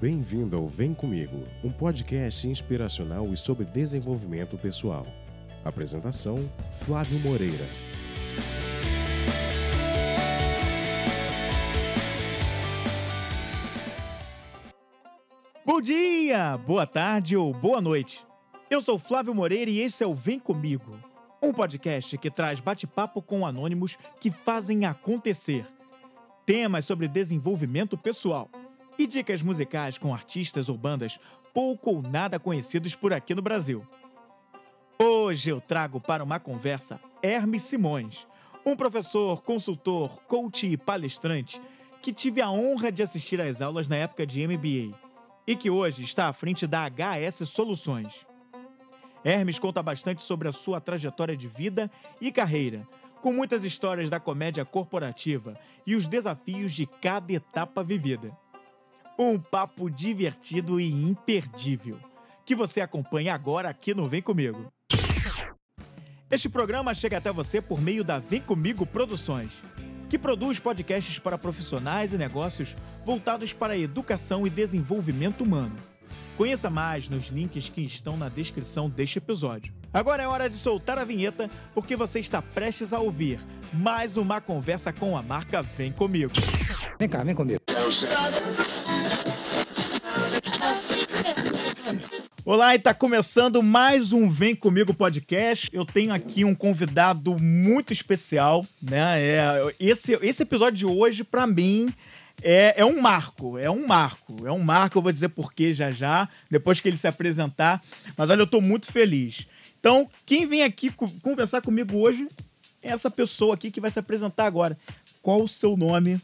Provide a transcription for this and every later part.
Bem-vindo ao Vem Comigo, um podcast inspiracional e sobre desenvolvimento pessoal. Apresentação: Flávio Moreira. Bom dia, boa tarde ou boa noite. Eu sou Flávio Moreira e esse é o Vem Comigo, um podcast que traz bate-papo com anônimos que fazem acontecer. Temas sobre desenvolvimento pessoal e dicas musicais com artistas ou bandas pouco ou nada conhecidos por aqui no Brasil. Hoje eu trago para uma conversa Hermes Simões, um professor, consultor, coach e palestrante que tive a honra de assistir às aulas na época de MBA e que hoje está à frente da HS Soluções. Hermes conta bastante sobre a sua trajetória de vida e carreira, com muitas histórias da comédia corporativa e os desafios de cada etapa vivida. Um papo divertido e imperdível, que você acompanha agora aqui no Vem Comigo. Este programa chega até você por meio da Vem Comigo Produções, que produz podcasts para profissionais e negócios voltados para a educação e desenvolvimento humano. Conheça mais nos links que estão na descrição deste episódio. Agora é hora de soltar a vinheta, porque você está prestes a ouvir mais uma conversa com a marca Vem Comigo. Vem cá, vem comigo. Olá, e está começando mais um Vem Comigo podcast. Eu tenho aqui um convidado muito especial, né? É, esse, esse episódio de hoje, para mim, é, é um marco, é um marco, é um marco, eu vou dizer por quê já já, depois que ele se apresentar. Mas olha, eu estou muito feliz. Então, quem vem aqui conversar comigo hoje é essa pessoa aqui que vai se apresentar agora. Qual o seu nome,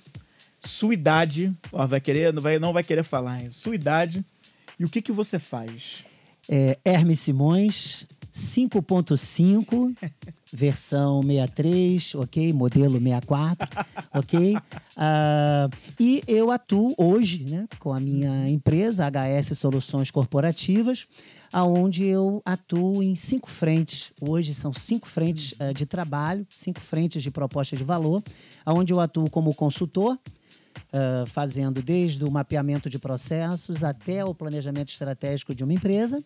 sua idade, ó, vai querer, não vai, não vai querer falar, hein? sua idade e o que, que você faz? É, Hermes Simões, 5.5, versão 63, ok? Modelo 64, ok? Uh, e eu atuo hoje né, com a minha empresa, HS Soluções Corporativas, aonde eu atuo em cinco frentes. Hoje são cinco frentes uh, de trabalho, cinco frentes de proposta de valor, aonde eu atuo como consultor, Uh, fazendo desde o mapeamento de processos até o planejamento estratégico de uma empresa.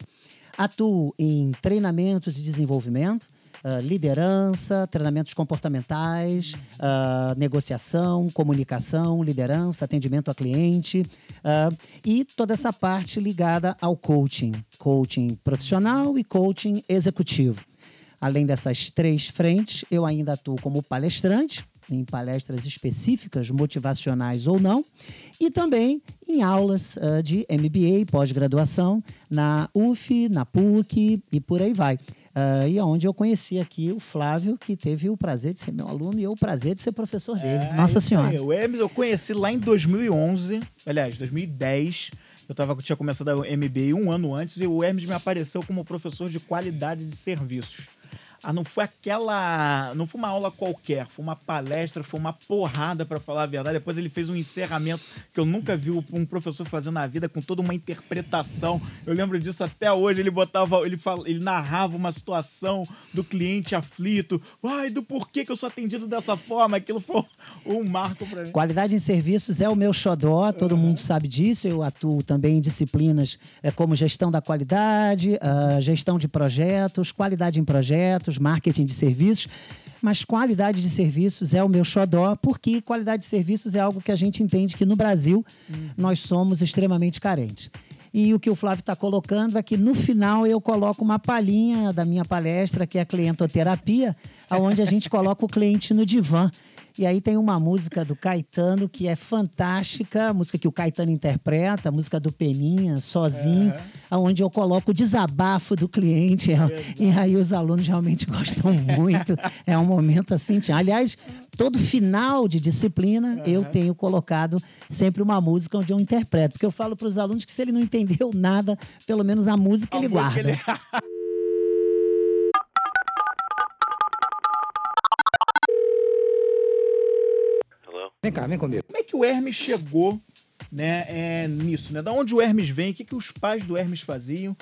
Atuo em treinamentos e desenvolvimento, uh, liderança, treinamentos comportamentais, uh, negociação, comunicação, liderança, atendimento a cliente e toda essa parte ligada ao coaching, coaching profissional e coaching executivo. Além dessas três frentes, eu ainda atuo como palestrante, em palestras específicas, motivacionais ou não, e também em aulas uh, de MBA, pós-graduação, na UF, na PUC e por aí vai. Uh, e onde eu conheci aqui o Flávio, que teve o prazer de ser meu aluno e eu o prazer de ser professor dele. É, Nossa Senhora. O Hermes eu conheci lá em 2011, aliás, 2010. Eu tava, tinha começado a MBA um ano antes e o Hermes me apareceu como professor de qualidade de serviços. Ah, não foi aquela. Não foi uma aula qualquer, foi uma palestra, foi uma porrada, para falar a verdade. Depois ele fez um encerramento que eu nunca vi um professor fazendo na vida, com toda uma interpretação. Eu lembro disso até hoje. Ele botava, ele, fala, ele narrava uma situação do cliente aflito. Ai, do porquê que eu sou atendido dessa forma. Aquilo foi um marco para mim. Qualidade em serviços é o meu xodó, todo mundo sabe disso. Eu atuo também em disciplinas é, como gestão da qualidade, uh, gestão de projetos, qualidade em projetos marketing de serviços, mas qualidade de serviços é o meu xodó, porque qualidade de serviços é algo que a gente entende que no Brasil uhum. nós somos extremamente carentes. E o que o Flávio está colocando é que no final eu coloco uma palhinha da minha palestra, que é a clientoterapia, onde a gente coloca o cliente no divã. E aí tem uma música do Caetano que é fantástica, música que o Caetano interpreta, a música do Peninha, sozinho, é. onde eu coloco o desabafo do cliente. É, e aí os alunos realmente gostam muito. é um momento assim. Aliás, todo final de disciplina eu tenho colocado sempre uma música onde eu interpreto. Porque eu falo para os alunos que se ele não entendeu nada, pelo menos a música a ele música guarda. Ele... Vem cá, vem comigo. Como é que o Hermes chegou né, é, nisso? Né? Da onde o Hermes vem? O que, que os pais do Hermes faziam?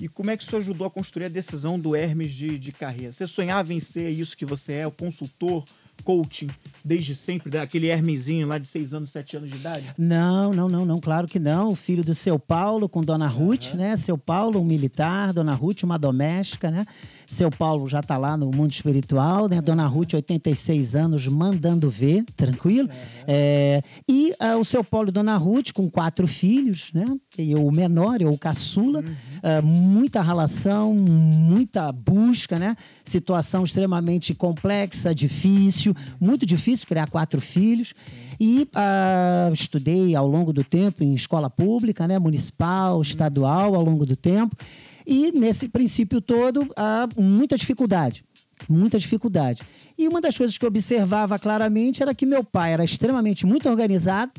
E como é que isso ajudou a construir a decisão do Hermes de, de carreira? Você sonhava em ser isso que você é, o consultor, coaching desde sempre, daquele Hermesinho lá de 6 anos, 7 anos de idade? Não, não, não, não, claro que não. O filho do seu Paulo com Dona Ruth, né? Seu Paulo, um militar, Dona Ruth, uma doméstica, né? Seu Paulo já está lá no mundo espiritual, né? Dona Ruth, 86 anos, mandando ver, tranquilo. É, e ah, o seu Paulo e Dona Ruth, com quatro filhos, né? E eu, o menor, eu, o caçula. Ah, muita relação, muita busca, né? Situação extremamente complexa, difícil, muito difícil criar quatro filhos. E ah, estudei ao longo do tempo em escola pública, né? Municipal, estadual, ao longo do tempo. E nesse princípio todo, há muita dificuldade. Muita dificuldade. E uma das coisas que eu observava claramente era que meu pai era extremamente muito organizado,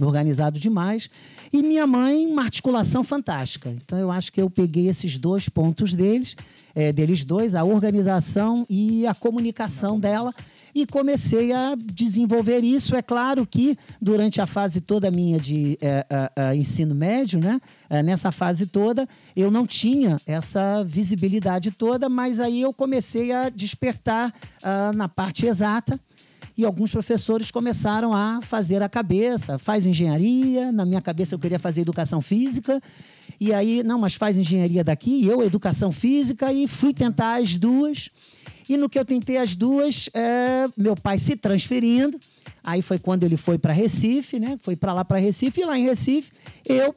organizado demais, e minha mãe, uma articulação fantástica. Então eu acho que eu peguei esses dois pontos deles, eh, deles dois, a organização e a comunicação dela, e comecei a desenvolver isso. É claro que durante a fase toda minha de ah, ensino médio, né, eh, nessa fase toda, eu não tinha essa visibilidade toda, mas aí eu comecei a despertar ah, na parte exata e alguns professores começaram a fazer a cabeça, faz engenharia, na minha cabeça eu queria fazer educação física, e aí, não, mas faz engenharia daqui, eu educação física, e fui tentar as duas, e no que eu tentei as duas, é, meu pai se transferindo, aí foi quando ele foi para Recife, né, foi para lá para Recife, e lá em Recife, eu,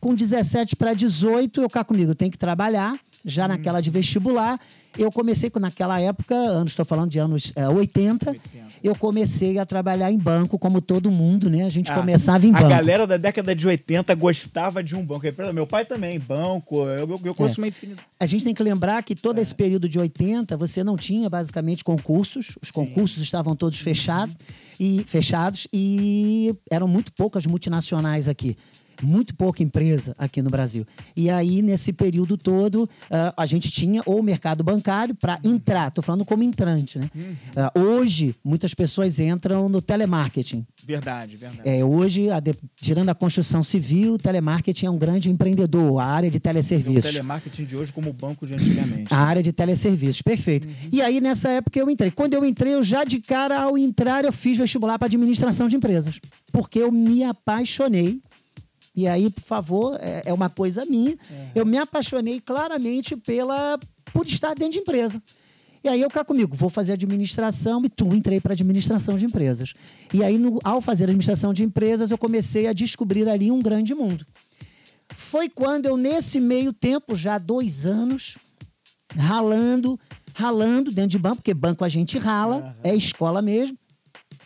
com 17 para 18, eu cá comigo, eu tenho que trabalhar, já naquela de vestibular, eu comecei com naquela época, anos, estou falando de anos é, 80, eu comecei a trabalhar em banco, como todo mundo, né? A gente Ah, começava em a banco. galera da década de 80 gostava de um banco. Meu pai também, banco. Eu, eu, eu conheço uma infinidade. A gente tem que lembrar que todo esse período de 80, você não tinha basicamente concursos, os concursos estavam todos fechados e fechados e eram muito poucas multinacionais aqui. Muito pouca empresa aqui no Brasil. E aí, nesse período todo, ah, a gente tinha o mercado bancário para entrar. Estou falando como entrante, né? Ah, hoje, muitas pessoas entram no telemarketing. Verdade, verdade. É, hoje, a de- tirando a construção civil, o telemarketing é um grande empreendedor, a área de o teleserviços. telemarketing de hoje como o banco de antigamente. A área de teleserviços, perfeito. E aí, nessa época, eu entrei. Quando eu entrei, eu já de cara, ao entrar, eu fiz vestibular para administração de empresas. Porque eu me apaixonei. E aí, por favor, é, é uma coisa minha. Eu me apaixonei claramente pela por estar dentro de empresa. E aí eu cá comigo, vou fazer administração e tu entrei para administração de empresas. E aí, no- ao fazer administração de empresas, eu comecei a descobrir ali um grande mundo. Foi quando eu, nesse meio tempo, já dois anos, ralando, ralando dentro de banco, porque banco a gente rala, é escola mesmo.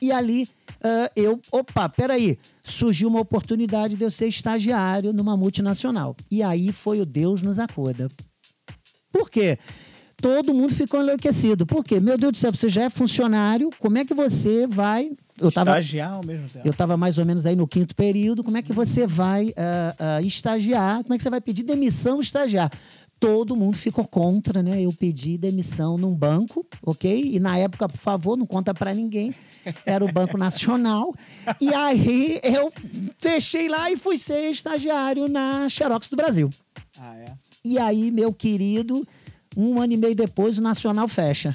E ali ah, eu, opa, peraí, surgiu uma oportunidade de eu ser estagiário numa multinacional. E aí foi o Deus nos acuda. Por quê? Todo mundo ficou enlouquecido. Por quê? Meu Deus do céu, você já é funcionário, como é que você vai. Eu tava, Estagiar ao mesmo tempo. eu estava mais ou menos aí no quinto período. Como é que você vai ah, ah, estagiar? Como é que você vai pedir demissão estagiar? Todo mundo ficou contra, né? Eu pedi demissão num banco, ok? E na época, por favor, não conta para ninguém. Era o Banco Nacional. E aí eu fechei lá e fui ser estagiário na Xerox do Brasil. Ah, é? E aí, meu querido, um ano e meio depois, o Nacional fecha.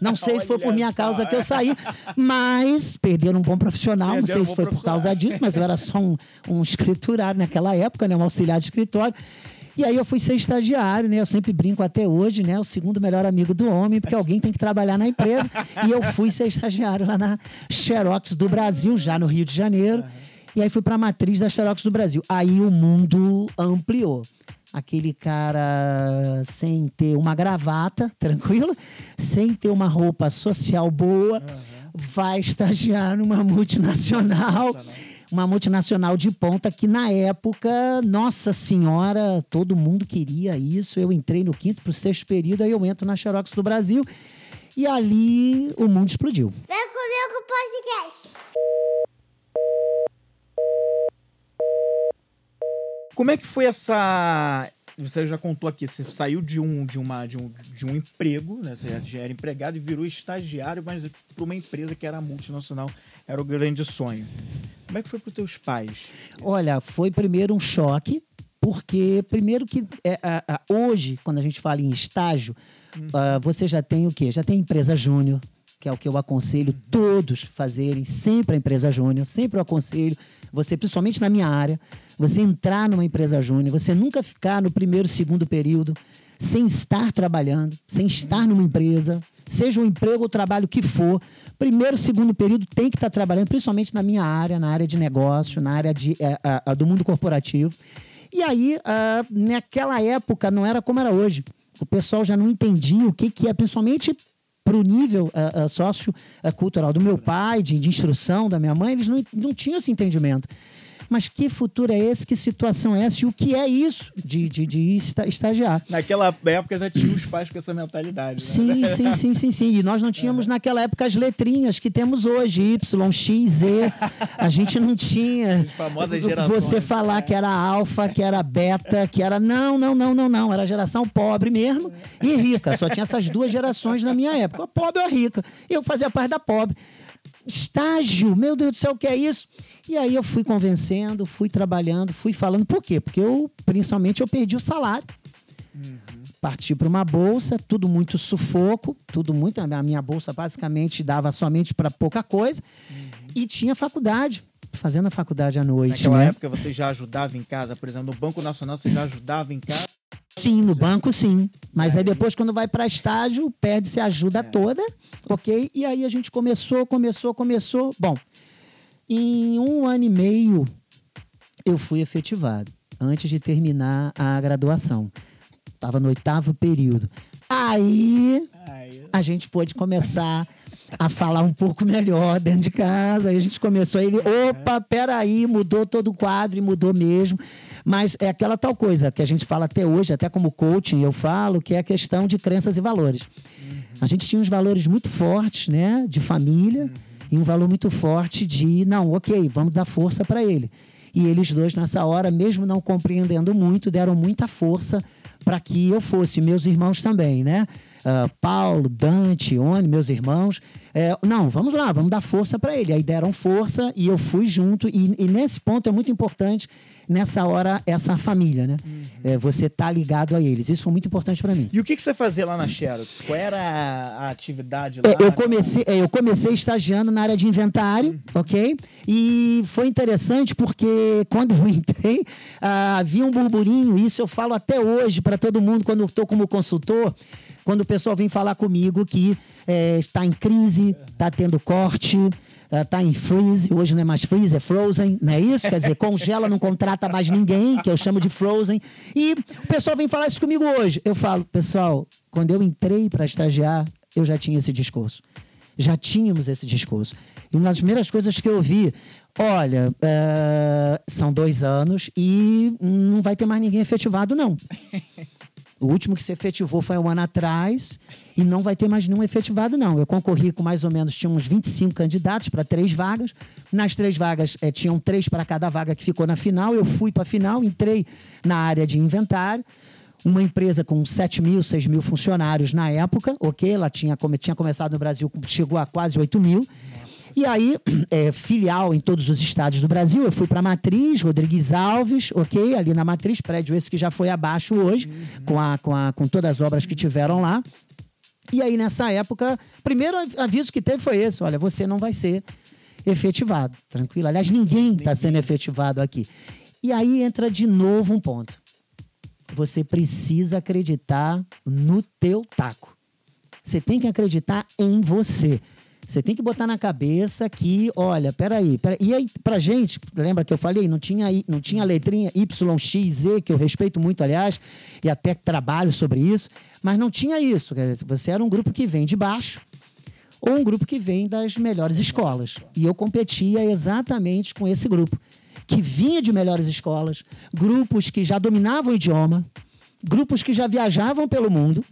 Não sei se foi por minha causa que eu saí, mas perderam um bom profissional. não sei um se foi por causa disso, mas eu era só um, um escriturário naquela época, né? um auxiliar de escritório. E aí eu fui ser estagiário, né? Eu sempre brinco até hoje, né? O segundo melhor amigo do homem, porque alguém tem que trabalhar na empresa. E eu fui ser estagiário lá na Xerox do Brasil, já no Rio de Janeiro. E aí fui para a matriz da Xerox do Brasil. Aí o mundo ampliou. Aquele cara sem ter uma gravata, tranquilo, sem ter uma roupa social boa, vai estagiar numa multinacional uma multinacional de ponta que na época, nossa senhora, todo mundo queria isso. Eu entrei no quinto para o sexto período, aí eu entro na Xerox do Brasil e ali o mundo explodiu. Vem comigo podcast. Como é que foi essa. Você já contou aqui, você saiu de um, de uma, de um, de um emprego, né? Você já era empregado e virou estagiário, mas para uma empresa que era multinacional, era o grande sonho. Como é que foi para os teus pais? Olha, foi primeiro um choque, porque primeiro que é, a- a- hoje, quando a gente fala em estágio, ah, você já tem o quê? Já tem empresa júnior, que é o que eu aconselho todos fazerem, sempre a empresa júnior, sempre eu aconselho você, principalmente na minha área, você entrar numa empresa júnior, você nunca ficar no primeiro, segundo período sem estar trabalhando, sem estar numa empresa, seja um emprego ou trabalho que for, primeiro, segundo período tem que estar trabalhando, principalmente na minha área, na área de negócio, na área de, é, a, do mundo corporativo. E aí, uh, naquela época, não era como era hoje. O pessoal já não entendia o que, que é, principalmente para o nível uh, uh, sociocultural do meu pai, de, de, instrução da minha mãe, eles não, não tinham esse entendimento. Mas que futuro é esse? Que situação é essa? E o que é isso de, de, de estagiar? Naquela época já tinha os pais com essa mentalidade. Né? Sim, sim, sim, sim, sim. E nós não tínhamos é. naquela época as letrinhas que temos hoje, Y, X, Z. A gente não tinha. As famosas gerações. Você falar que era alfa, que era beta, que era. Não, não, não, não, não. Era geração pobre mesmo e rica. Só tinha essas duas gerações na minha época. A pobre ou a rica. Eu fazia parte da pobre estágio, meu Deus do céu, o que é isso? E aí eu fui convencendo, fui trabalhando, fui falando. Por quê? Porque eu, principalmente, eu perdi o salário. Uhum. Parti para uma bolsa, tudo muito sufoco, tudo muito. A minha bolsa basicamente dava somente para pouca coisa. Uhum. E tinha faculdade, fazendo a faculdade à noite. Naquela né? época você já ajudava em casa, por exemplo, no Banco Nacional você já ajudava em casa? Sim, no banco sim. Mas é. aí depois, quando vai para estágio, perde-se a ajuda é. toda, ok? E aí a gente começou, começou, começou. Bom, em um ano e meio eu fui efetivado, antes de terminar a graduação. Estava no oitavo período. Aí a gente pôde começar a falar um pouco melhor dentro de casa. Aí a gente começou ele, opa, peraí, mudou todo o quadro e mudou mesmo. Mas é aquela tal coisa que a gente fala até hoje, até como coaching eu falo, que é a questão de crenças e valores. Uhum. A gente tinha uns valores muito fortes, né, de família, uhum. e um valor muito forte de, não, ok, vamos dar força para ele. E eles dois, nessa hora, mesmo não compreendendo muito, deram muita força para que eu fosse, meus irmãos também, né? Uh, Paulo, Dante, Oni, meus irmãos. É, não, vamos lá, vamos dar força para ele. Aí deram força e eu fui junto. E, e, nesse ponto é muito importante, nessa hora, essa família, né? Uhum. É, você tá ligado a eles. Isso foi muito importante para mim. E o que, que você fazia lá na Xerox? Qual era a, a atividade lá? É, eu, comecei, é, eu comecei estagiando na área de inventário, uhum. ok? E foi interessante porque quando eu entrei, ah, havia um burburinho. Isso eu falo até hoje para todo mundo quando eu estou como consultor quando o pessoal vem falar comigo que está é, em crise, está tendo corte, está é, em freeze, hoje não é mais freeze, é frozen, não é isso? Quer dizer, congela, não contrata mais ninguém, que eu chamo de frozen. E o pessoal vem falar isso comigo hoje. Eu falo, pessoal, quando eu entrei para estagiar, eu já tinha esse discurso. Já tínhamos esse discurso. E uma das primeiras coisas que eu vi, olha, é, são dois anos e não vai ter mais ninguém efetivado, não. O último que se efetivou foi um ano atrás e não vai ter mais nenhum efetivado, não. Eu concorri com mais ou menos, tinha uns 25 candidatos para três vagas. Nas três vagas, é, tinham três para cada vaga que ficou na final. Eu fui para a final, entrei na área de inventário. Uma empresa com 7 mil, 6 mil funcionários na época, ok? Ela tinha, tinha começado no Brasil, chegou a quase 8 mil. E aí, é, filial em todos os estados do Brasil, eu fui para a Matriz, Rodrigues Alves, ok? Ali na Matriz, prédio esse que já foi abaixo hoje, uhum. com, a, com, a, com todas as obras que tiveram lá. E aí, nessa época, primeiro aviso que teve foi esse: olha, você não vai ser efetivado, tranquilo? Aliás, ninguém está sendo efetivado aqui. E aí entra de novo um ponto. Você precisa acreditar no teu taco. Você tem que acreditar em você. Você tem que botar na cabeça que, olha, peraí, peraí. E aí, pra gente, lembra que eu falei, não tinha, não tinha letrinha Y, X, Z, que eu respeito muito, aliás, e até trabalho sobre isso, mas não tinha isso. Você era um grupo que vem de baixo ou um grupo que vem das melhores escolas. E eu competia exatamente com esse grupo, que vinha de melhores escolas, grupos que já dominavam o idioma, grupos que já viajavam pelo mundo.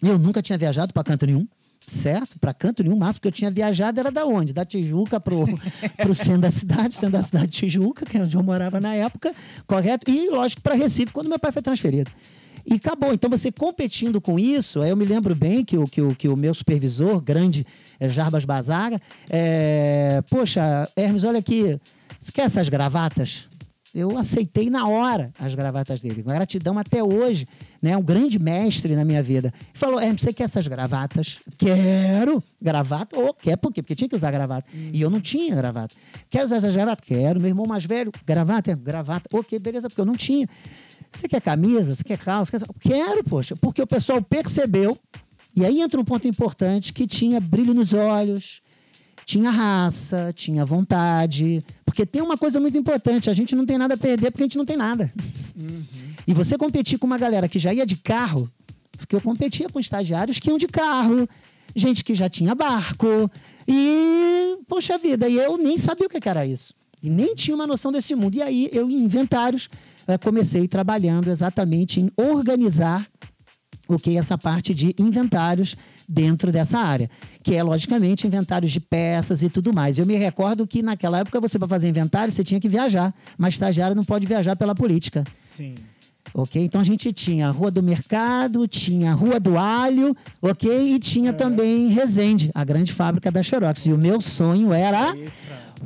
Eu nunca tinha viajado para canto nenhum certo, para canto nenhum, máximo, porque eu tinha viajado era da onde? Da Tijuca pro, pro centro da cidade, centro da cidade de Tijuca, que é onde eu morava na época, correto? E, lógico, para Recife, quando meu pai foi transferido. E acabou. Então, você competindo com isso, eu me lembro bem que o, que o, que o meu supervisor, grande é, Jarbas Bazaga, é, poxa, Hermes, olha aqui, você quer essas gravatas? Eu aceitei na hora as gravatas dele. Com gratidão até hoje, né? Um grande mestre na minha vida. Ele falou: é, você quer essas gravatas? Quero. Gravata? Ou oh, quer por quê? Porque tinha que usar gravata. Hum. E eu não tinha gravata. Quer usar essas gravatas? Quero. Meu irmão mais velho, gravata? Gravata. Ok, beleza, porque eu não tinha. Você quer camisa? Você quer calça? Quer... Quero, poxa. Porque o pessoal percebeu. E aí entra um ponto importante que tinha brilho nos olhos, tinha raça, tinha vontade. Porque tem uma coisa muito importante: a gente não tem nada a perder porque a gente não tem nada. Uhum. E você competir com uma galera que já ia de carro, porque eu competia com estagiários que iam de carro, gente que já tinha barco. E, poxa vida, e eu nem sabia o que era isso. E nem tinha uma noção desse mundo. E aí, eu, em inventários, eh, comecei trabalhando exatamente em organizar o que é essa parte de inventários dentro dessa área, que é logicamente inventários de peças e tudo mais. Eu me recordo que naquela época você para fazer inventário você tinha que viajar, mas estagiário não pode viajar pela política. Sim. Ok? Então a gente tinha a Rua do Mercado, tinha a Rua do Alho, ok? E tinha é. também Resende, a grande fábrica da Xerox. E o meu sonho era. Eita.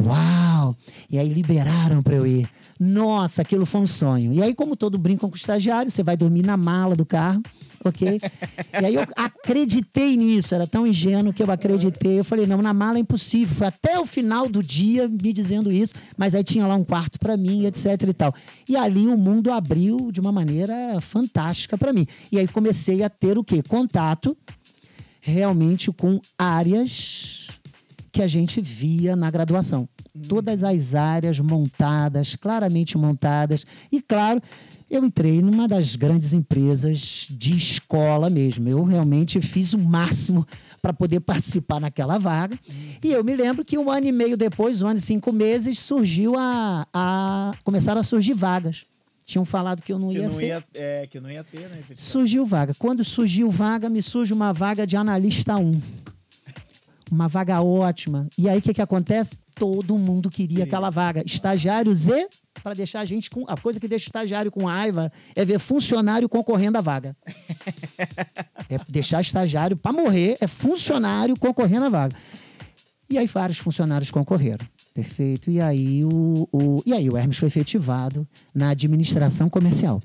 Uau! E aí liberaram para eu ir. Nossa, aquilo foi um sonho. E aí, como todo brinco com o estagiário, você vai dormir na mala do carro ok? E aí eu acreditei nisso, era tão ingênuo que eu acreditei. Eu falei, não, na mala é impossível. Foi até o final do dia me dizendo isso, mas aí tinha lá um quarto para mim, etc e tal. E ali o mundo abriu de uma maneira fantástica para mim. E aí comecei a ter o quê? Contato realmente com áreas que a gente via na graduação. Todas as áreas montadas, claramente montadas. E, claro, eu entrei numa das grandes empresas de escola mesmo. Eu realmente fiz o máximo para poder participar naquela vaga. E eu me lembro que um ano e meio depois, um ano e cinco meses, surgiu a, a começaram a surgir vagas. Tinham falado que eu não que ia não ser. Ia, é, que não ia ter, né? Surgiu vaga. Quando surgiu vaga, me surge uma vaga de analista 1 uma vaga ótima. E aí o que, que acontece? Todo mundo queria aquela vaga. Estagiários e para deixar a gente com. A coisa que deixa o estagiário com raiva é ver funcionário concorrendo à vaga. é deixar estagiário para morrer, é funcionário concorrendo à vaga. E aí vários funcionários concorreram. Perfeito. E aí o, o, e aí o Hermes foi efetivado na administração comercial.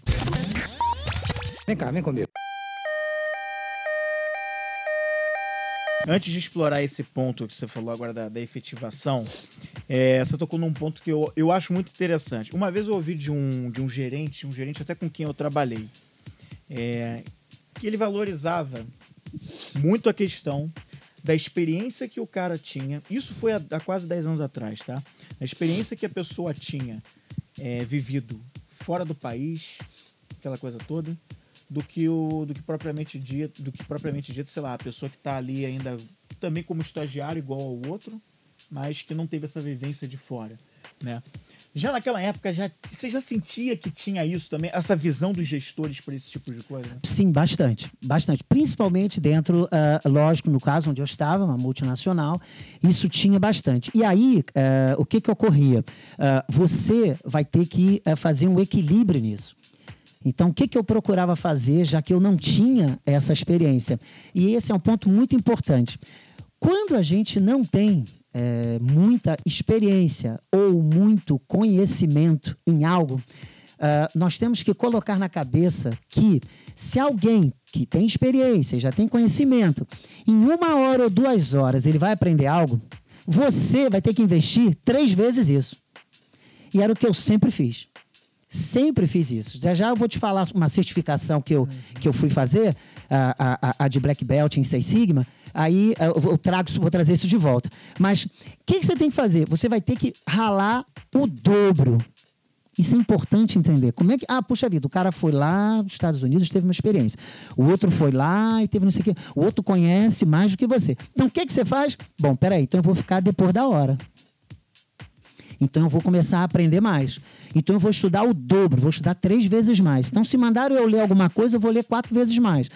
Vem cá, vem comigo. Antes de explorar esse ponto que você falou agora da, da efetivação, é, você tocou num ponto que eu, eu acho muito interessante. Uma vez eu ouvi de um, de um gerente, um gerente até com quem eu trabalhei, é, que ele valorizava muito a questão da experiência que o cara tinha. Isso foi há, há quase 10 anos atrás, tá? A experiência que a pessoa tinha é, vivido fora do país, aquela coisa toda do que o do que propriamente dito, do que propriamente dito, sei lá, a pessoa que está ali ainda também como estagiário igual ao outro, mas que não teve essa vivência de fora, né? Já naquela época, já, você já sentia que tinha isso também, essa visão dos gestores para esse tipo de coisa? Sim, bastante. Bastante. Principalmente dentro, uh, lógico, no caso onde eu estava, uma multinacional, isso tinha bastante. E aí, uh, o que, que ocorria? Uh, você vai ter que fazer um equilíbrio nisso. Então, o que, que eu procurava fazer, já que eu não tinha essa experiência? E esse é um ponto muito importante. Quando a gente não tem é, muita experiência ou muito conhecimento em algo, uh, nós temos que colocar na cabeça que se alguém que tem experiência, já tem conhecimento, em uma hora ou duas horas ele vai aprender algo, você vai ter que investir três vezes isso. E era o que eu sempre fiz. Sempre fiz isso. Já já eu vou te falar uma certificação que eu, que eu fui fazer, a, a, a de Black Belt em Seis Sigma. Aí eu trago, vou trazer isso de volta. Mas o que, que você tem que fazer? Você vai ter que ralar o dobro. Isso é importante entender. Como é que. Ah, puxa vida, o cara foi lá nos Estados Unidos, teve uma experiência. O outro foi lá e teve não sei o quê. O outro conhece mais do que você. Então, o que, que você faz? Bom, peraí, então eu vou ficar depois da hora. Então eu vou começar a aprender mais. Então eu vou estudar o dobro, vou estudar três vezes mais. Então, se mandaram eu ler alguma coisa, eu vou ler quatro vezes mais.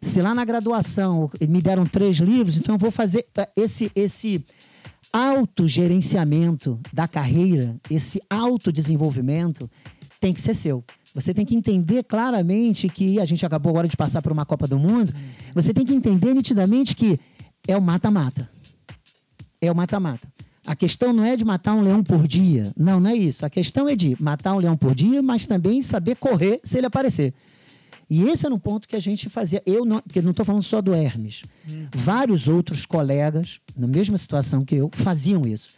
Se lá na graduação me deram três livros, então eu vou fazer eh, esse, esse autogerenciamento da carreira, esse autodesenvolvimento tem que ser seu. Você tem que entender claramente que a gente acabou agora de passar por uma Copa do Mundo. Você tem que entender nitidamente que é o mata-mata. É o mata-mata. A questão não é de matar um leão por dia. Não, não é isso. A questão é de matar um leão por dia, mas também saber correr se ele aparecer. E esse era um ponto que a gente fazia. Eu não, porque não estou falando só do Hermes. Vários outros colegas, na mesma situação que eu, faziam isso.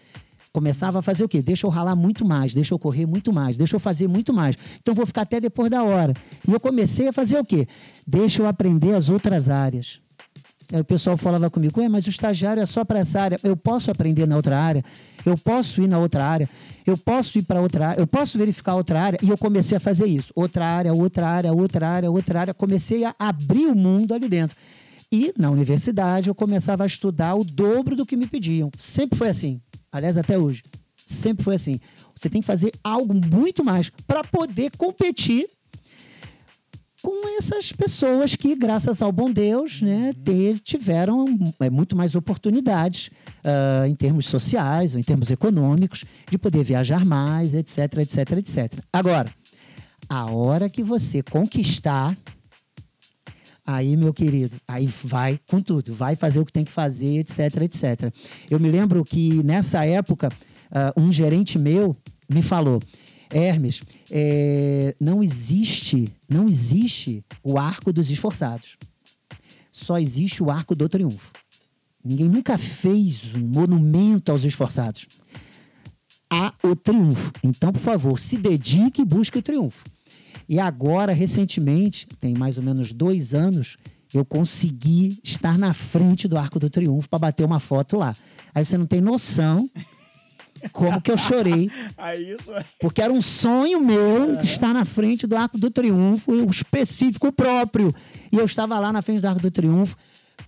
Começava a fazer o quê? Deixa eu ralar muito mais, deixa eu correr muito mais, deixa eu fazer muito mais. Então vou ficar até depois da hora. E eu comecei a fazer o quê? Deixa eu aprender as outras áreas. O pessoal falava comigo, Ué, mas o estagiário é só para essa área. Eu posso aprender na outra área, eu posso ir na outra área, eu posso ir para outra área, eu posso verificar outra área. E eu comecei a fazer isso. Outra área, outra área, outra área, outra área. Comecei a abrir o mundo ali dentro. E na universidade eu começava a estudar o dobro do que me pediam. Sempre foi assim. Aliás, até hoje. Sempre foi assim. Você tem que fazer algo muito mais para poder competir com essas pessoas que, graças ao bom Deus, né, teve- tiveram é, muito mais oportunidades ah, em termos sociais ou em termos econômicos de poder viajar mais, etc, etc, etc. Agora, a hora que você conquistar, aí, meu querido, aí vai com tudo, vai fazer o que tem que fazer, etc, etc. Eu me lembro que nessa época, ah, um gerente meu me falou, Hermes, é, não existe, não existe o arco dos esforçados. Só existe o arco do triunfo. Ninguém nunca fez um monumento aos esforçados. Há o triunfo. Então, por favor, se dedique e busque o triunfo. E agora, recentemente, tem mais ou menos dois anos, eu consegui estar na frente do Arco do Triunfo para bater uma foto lá. Aí você não tem noção como que eu chorei isso porque era um sonho meu estar na frente do Arco do Triunfo, o específico próprio. E eu estava lá na frente do Arco do Triunfo,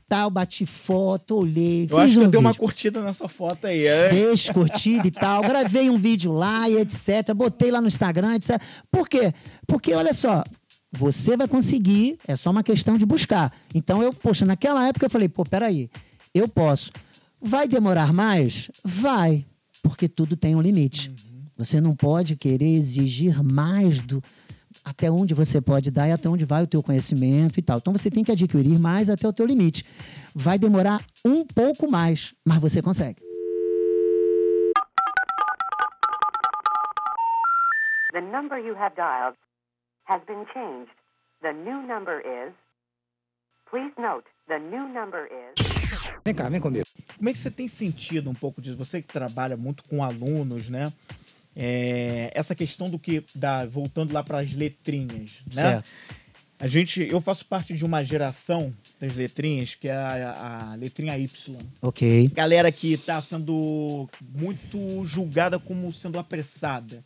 tal, bati foto, olhei, Eu fiz acho que um eu dei uma curtida nessa foto aí. é. Fez curtida e tal, gravei um vídeo lá e etc, botei lá no Instagram, etc. Por quê? Porque, olha só, você vai conseguir, é só uma questão de buscar. Então, eu, poxa, naquela época eu falei, pô, peraí, eu posso. Vai demorar mais? Vai, porque tudo tem um limite. Você não pode querer exigir mais do até onde você pode dar e até onde vai o teu conhecimento e tal. Então você tem que adquirir mais até o teu limite. Vai demorar um pouco mais, mas você consegue. The number you have dialed has been changed. The new number is. Please note, the new number is. Vem cá, vem comigo. Como é que você tem sentido um pouco disso? Você que trabalha muito com alunos, né? É, essa questão do que da voltando lá para as letrinhas, né? Certo. A gente, eu faço parte de uma geração das letrinhas que é a, a letrinha Y. Ok. Galera que está sendo muito julgada como sendo apressada.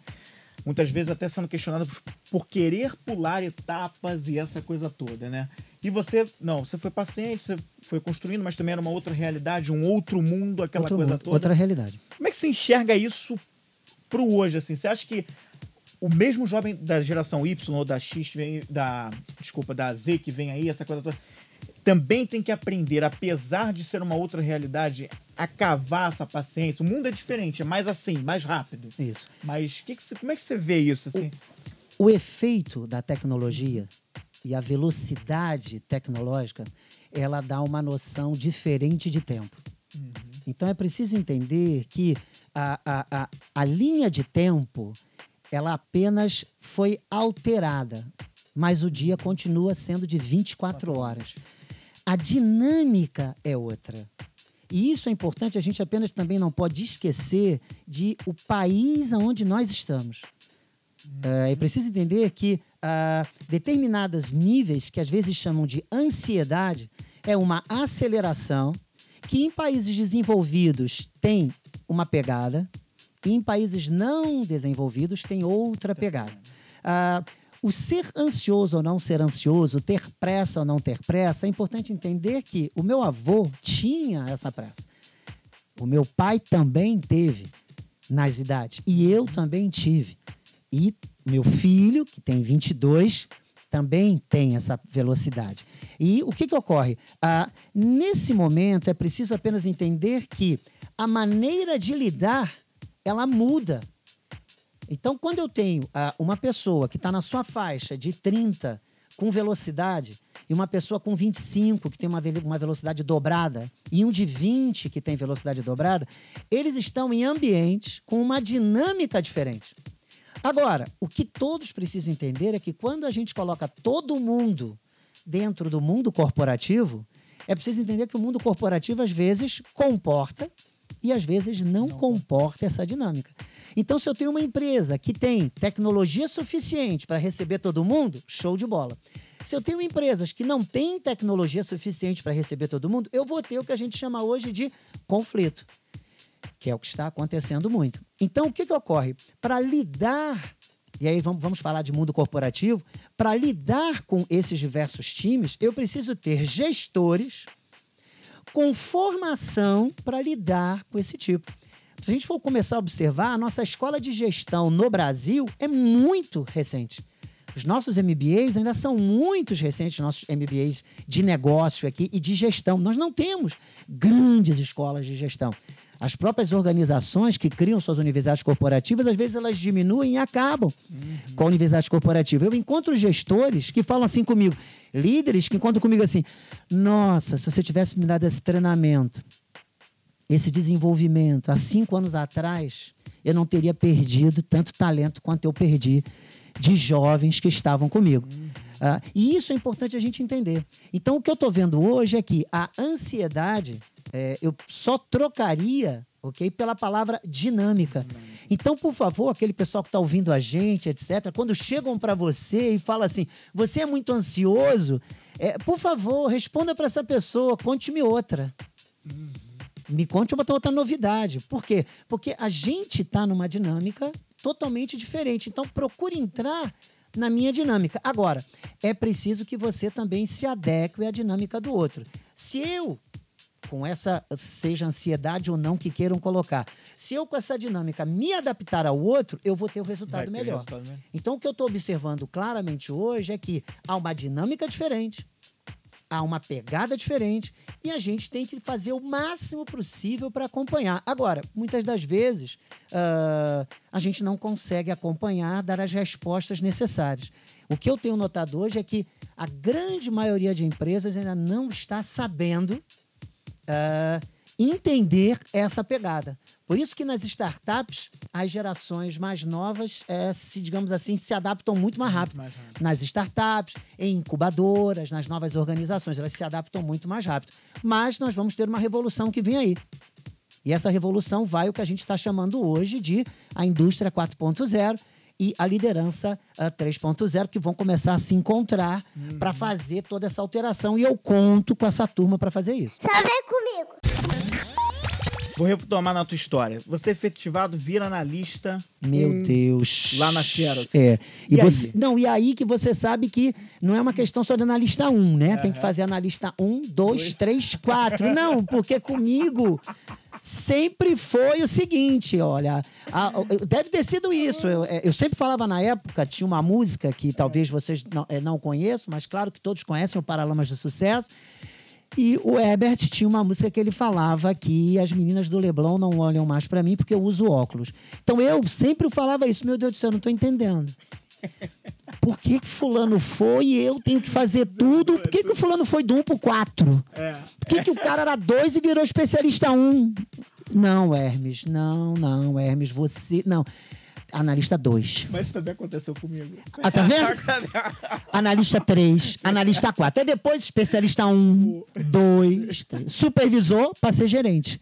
Muitas vezes até sendo questionada por, por querer pular etapas e essa coisa toda, né? E você, não, você foi paciente, você foi construindo, mas também era uma outra realidade, um outro mundo, aquela Outro coisa mundo, toda. outra realidade. Como é que você enxerga isso pro hoje, assim? Você acha que o mesmo jovem da geração Y ou da X, vem, da, desculpa, da Z que vem aí, essa coisa toda, também tem que aprender, apesar de ser uma outra realidade, a cavar essa paciência? O mundo é diferente, é mais assim, mais rápido. Isso. Mas que que você- como é que você vê isso, assim? O efeito da tecnologia e a velocidade tecnológica, ela dá uma noção diferente de tempo. Então é preciso entender que a, a, a, a linha de tempo, ela apenas foi alterada, mas o dia continua sendo de 24 horas. A dinâmica é outra. E isso é importante, a gente apenas também não pode esquecer de o país aonde nós estamos. É, é preciso entender que ah, determinados níveis que às vezes chamam de ansiedade é uma aceleração que em países desenvolvidos tem uma pegada e em países não desenvolvidos tem outra pegada. Ah, o ser ansioso ou não ser ansioso, ter pressa ou não ter pressa, é importante entender que o meu avô tinha essa pressa. O meu pai também teve nas idades. E eu também tive. E meu filho, que tem 22, também tem essa velocidade. E o que, que ocorre? Ah, nesse momento, é preciso apenas entender que a maneira de lidar, ela muda. Então, quando eu tenho ah, uma pessoa que está na sua faixa de 30 com velocidade e uma pessoa com 25 que tem uma, ve- uma velocidade dobrada e um de 20 que tem velocidade dobrada, eles estão em ambientes com uma dinâmica diferente. Agora, o que todos precisam entender é que quando a gente coloca todo mundo dentro do mundo corporativo, é preciso entender que o mundo corporativo às vezes comporta e às vezes não, comporta essa dinâmica. Então, se eu tenho uma empresa que tem tecnologia suficiente para receber todo mundo, show de bola. Se eu tenho empresas que não têm tecnologia suficiente para receber todo mundo, eu vou ter o que a gente chama hoje de conflito que é o que está acontecendo muito. Então, o que, que ocorre? Para lidar, e aí vamos, vamos falar de mundo corporativo, para lidar com esses diversos times, eu preciso ter gestores com formação para lidar com esse tipo. Se a gente for começar a observar, a nossa escola de gestão no Brasil é muito recente. Os nossos MBAs ainda são muito recentes, nossos MBAs de negócio aqui e de gestão. Nós não temos grandes escolas de gestão. As próprias organizações que criam suas universidades corporativas, às vezes elas diminuem e acabam com a universidade corporativa. Eu encontro gestores que falam assim comigo, líderes que encontram comigo assim: nossa, se você tivesse me dado esse treinamento, esse desenvolvimento há cinco anos atrás, eu não teria perdido tanto talento quanto eu perdi de jovens que estavam comigo. Ah, e isso é importante a gente entender. Então, o que eu estou vendo hoje é que a ansiedade, é, eu só trocaria ok, pela palavra dinâmica. Então, por favor, aquele pessoal que está ouvindo a gente, etc., quando chegam para você e falam assim, você é muito ansioso, é, por favor, responda para essa pessoa, conte-me outra. Me conte uma outra novidade. Por quê? Porque a gente está numa dinâmica totalmente diferente. Então, procure entrar na minha dinâmica. Agora, é preciso que você também se adeque à dinâmica do outro. Se eu, com essa, seja ansiedade ou não que queiram colocar, se eu com essa dinâmica me adaptar ao outro, eu vou ter o resultado Vai ter melhor. resultado melhor. Então, o que eu estou observando claramente hoje é que há uma dinâmica diferente, há uma pegada diferente e a gente tem que fazer o máximo possível para acompanhar. Agora, muitas das vezes, ah, a gente não consegue acompanhar, dar as respostas necessárias. O que eu tenho notado hoje é que a grande maioria de empresas ainda não está sabendo ah, entender essa pegada. Por isso que nas startups, as gerações mais novas, eh, se digamos assim, se adaptam muito mais rápido. mais rápido. Nas startups, em incubadoras, nas novas organizações, elas se adaptam muito mais rápido. Mas nós vamos ter uma revolução que vem aí. E essa revolução vai o que a gente está chamando hoje de a indústria 4.0 e a liderança ah, 3.0, que vão começar a se encontrar para fazer toda essa alteração. E eu conto com essa turma para fazer isso. Só vem comigo. Vou retomar na tua história. Você efetivado vira analista. Meu em- Deus. lá na Xerox. É. E, E você, aí? não, e aí que você sabe que não é uma questão só de analista 1, né? Tem que fazer analista 1, 2, 3, 4. Não, porque comigo sempre foi o seguinte, olha, a- a- deve ter sido isso. Eu, é, eu sempre falava na época, tinha uma música que talvez vocês não, é, não conheçam, mas claro que todos conhecem o Paralamas do Sucesso. E o Herbert tinha uma música que ele falava que as meninas do Leblon não olham mais pra mim porque eu uso óculos. Então eu sempre falava isso, meu Deus do céu, eu não tô entendendo. Por que, que fulano foi e eu tenho que fazer tudo? Por que, que o fulano foi do 1 pro 4? É. Por que, que o cara era 2 e virou especialista 1? Não, Hermes, não, não, Hermes, você. Não. Analista 2. Mas isso também aconteceu comigo. Ah, tá vendo? Analista 3, analista 4. Aí depois, especialista 1, 2, 3. Supervisor para ser gerente.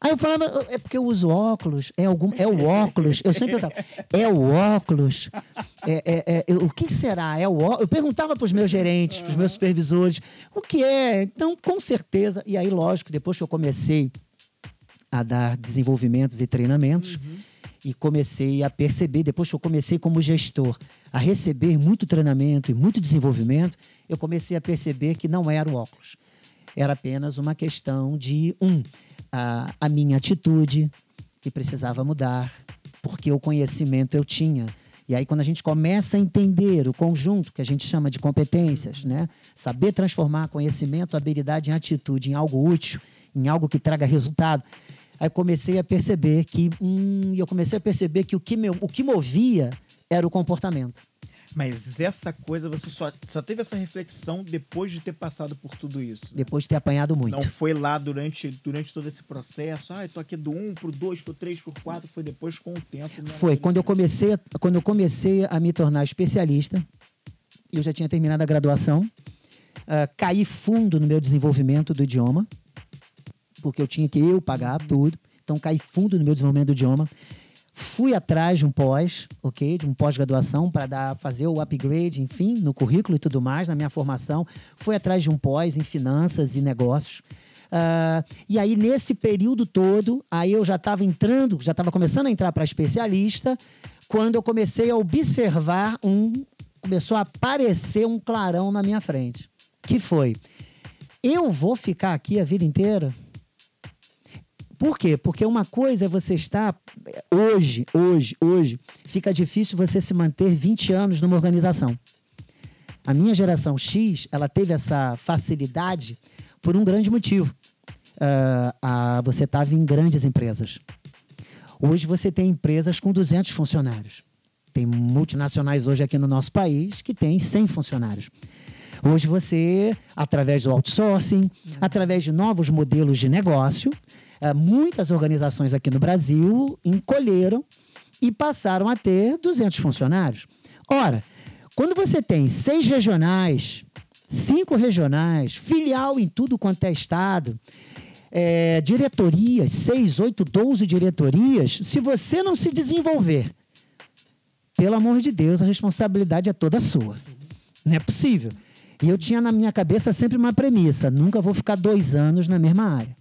Aí eu falava, é porque eu uso óculos, é, algum, é o óculos. Eu sempre perguntava, é o óculos? É, é, é, o que será? É o óculos? Eu perguntava para os meus gerentes, para os meus supervisores, o que é? Então, com certeza. E aí, lógico, depois que eu comecei a dar desenvolvimentos e treinamentos e comecei a perceber, depois que eu comecei como gestor, a receber muito treinamento e muito desenvolvimento, eu comecei a perceber que não era o óculos. Era apenas uma questão de, um, a, a minha atitude, que precisava mudar, porque o conhecimento eu tinha. E aí, quando a gente começa a entender o conjunto que a gente chama de competências, né? saber transformar conhecimento, habilidade em atitude, em algo útil, em algo que traga resultado, aí comecei a perceber que, hum, eu comecei a perceber que o que, me, o que movia era o comportamento. Mas essa coisa, você só, só teve essa reflexão depois de ter passado por tudo isso. né? Depois de ter apanhado muito. Não foi lá durante, durante todo esse processo. Ah, eu tô aqui do 1 pro 2, pro 3, pro 4. Foi depois com o tempo. né? Foi quando eu comecei, quando eu comecei a me tornar especialista. Eu já tinha terminado a graduação. ah, caí fundo no meu desenvolvimento do idioma, porque eu tinha que eu pagar tudo. Então caí fundo no meu desenvolvimento do idioma. Fui atrás de um pós, ok, de um pós-graduação para fazer o upgrade, enfim, no currículo e tudo mais, na minha formação. Fui atrás de um pós em finanças e negócios. Ah, e aí, nesse período todo, aí eu já estava entrando, já estava começando a entrar para especialista, quando eu comecei a observar um. Começou a aparecer um clarão na minha frente. Que foi? Eu vou ficar aqui a vida inteira? Por quê? Porque uma coisa é você estar. Hoje, hoje, hoje, fica difícil você se manter 20 anos numa organização. A minha geração X, ela teve essa facilidade por um grande motivo. Ah, você estava em grandes empresas. Hoje você tem empresas com 200 funcionários. Tem multinacionais hoje aqui no nosso país que tem 100 funcionários. Hoje você, através do outsourcing, através de novos modelos de negócio, muitas organizações aqui no Brasil encolheram e passaram a ter 200 funcionários. Ora, quando você tem seis regionais, cinco regionais, filial em tudo quanto é estado, é, diretorias, seis, oito, doze diretorias, se você não se desenvolver, pelo amor de Deus, a responsabilidade é toda sua. Não é possível. E eu tinha na minha cabeça sempre uma premissa: nunca vou ficar dois anos na mesma área.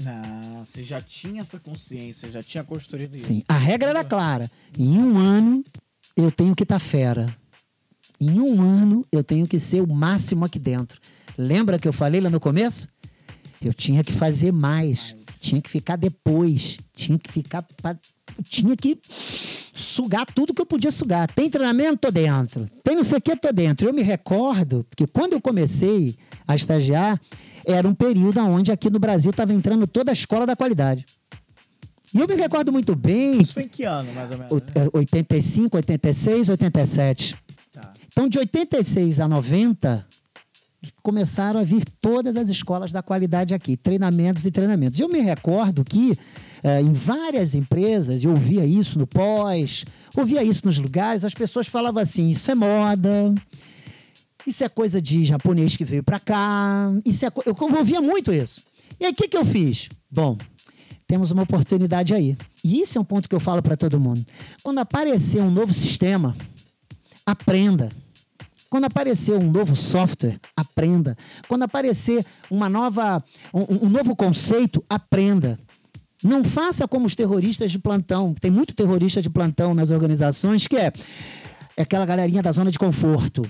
Não, você já tinha essa consciência, já tinha construído isso. Sim, a regra era clara. Em um ano, eu tenho que estar fera. Em um ano, eu tenho que ser o máximo aqui dentro. Lembra que eu falei lá no começo? Eu tinha que fazer mais. Tinha que ficar depois. Tinha que ficar. Tinha que sugar tudo que eu podia sugar. Tem treinamento? Tô dentro. Tem não sei o que? Tô dentro. Eu me recordo que quando eu comecei a estagiar, era um período onde aqui no Brasil estava entrando toda a escola da qualidade. E eu me recordo muito bem, Isso foi em que ano, mais ou menos? o- né? é, 85, 86, 87. Tá. Então, de 86 a 90, começaram a vir todas as escolas da qualidade aqui, treinamentos e treinamentos. Eu me recordo que eh, em várias empresas, eu ouvia isso no pós, ouvia isso nos lugares, as pessoas falavam assim: isso é moda, isso é coisa de japonês que veio para cá, isso é co- eu ouvia muito isso. E aí, o que, que eu fiz? Bom, temos uma oportunidade aí. E isso é um ponto que eu falo para todo mundo. Quando aparecer um novo sistema, aprenda. Quando aparecer um novo software, aprenda. Quando aparecer uma nova, um, um novo conceito, aprenda. Não faça como os terroristas de plantão. Tem muito terrorista de plantão nas organizações que é, é aquela galerinha da zona de conforto,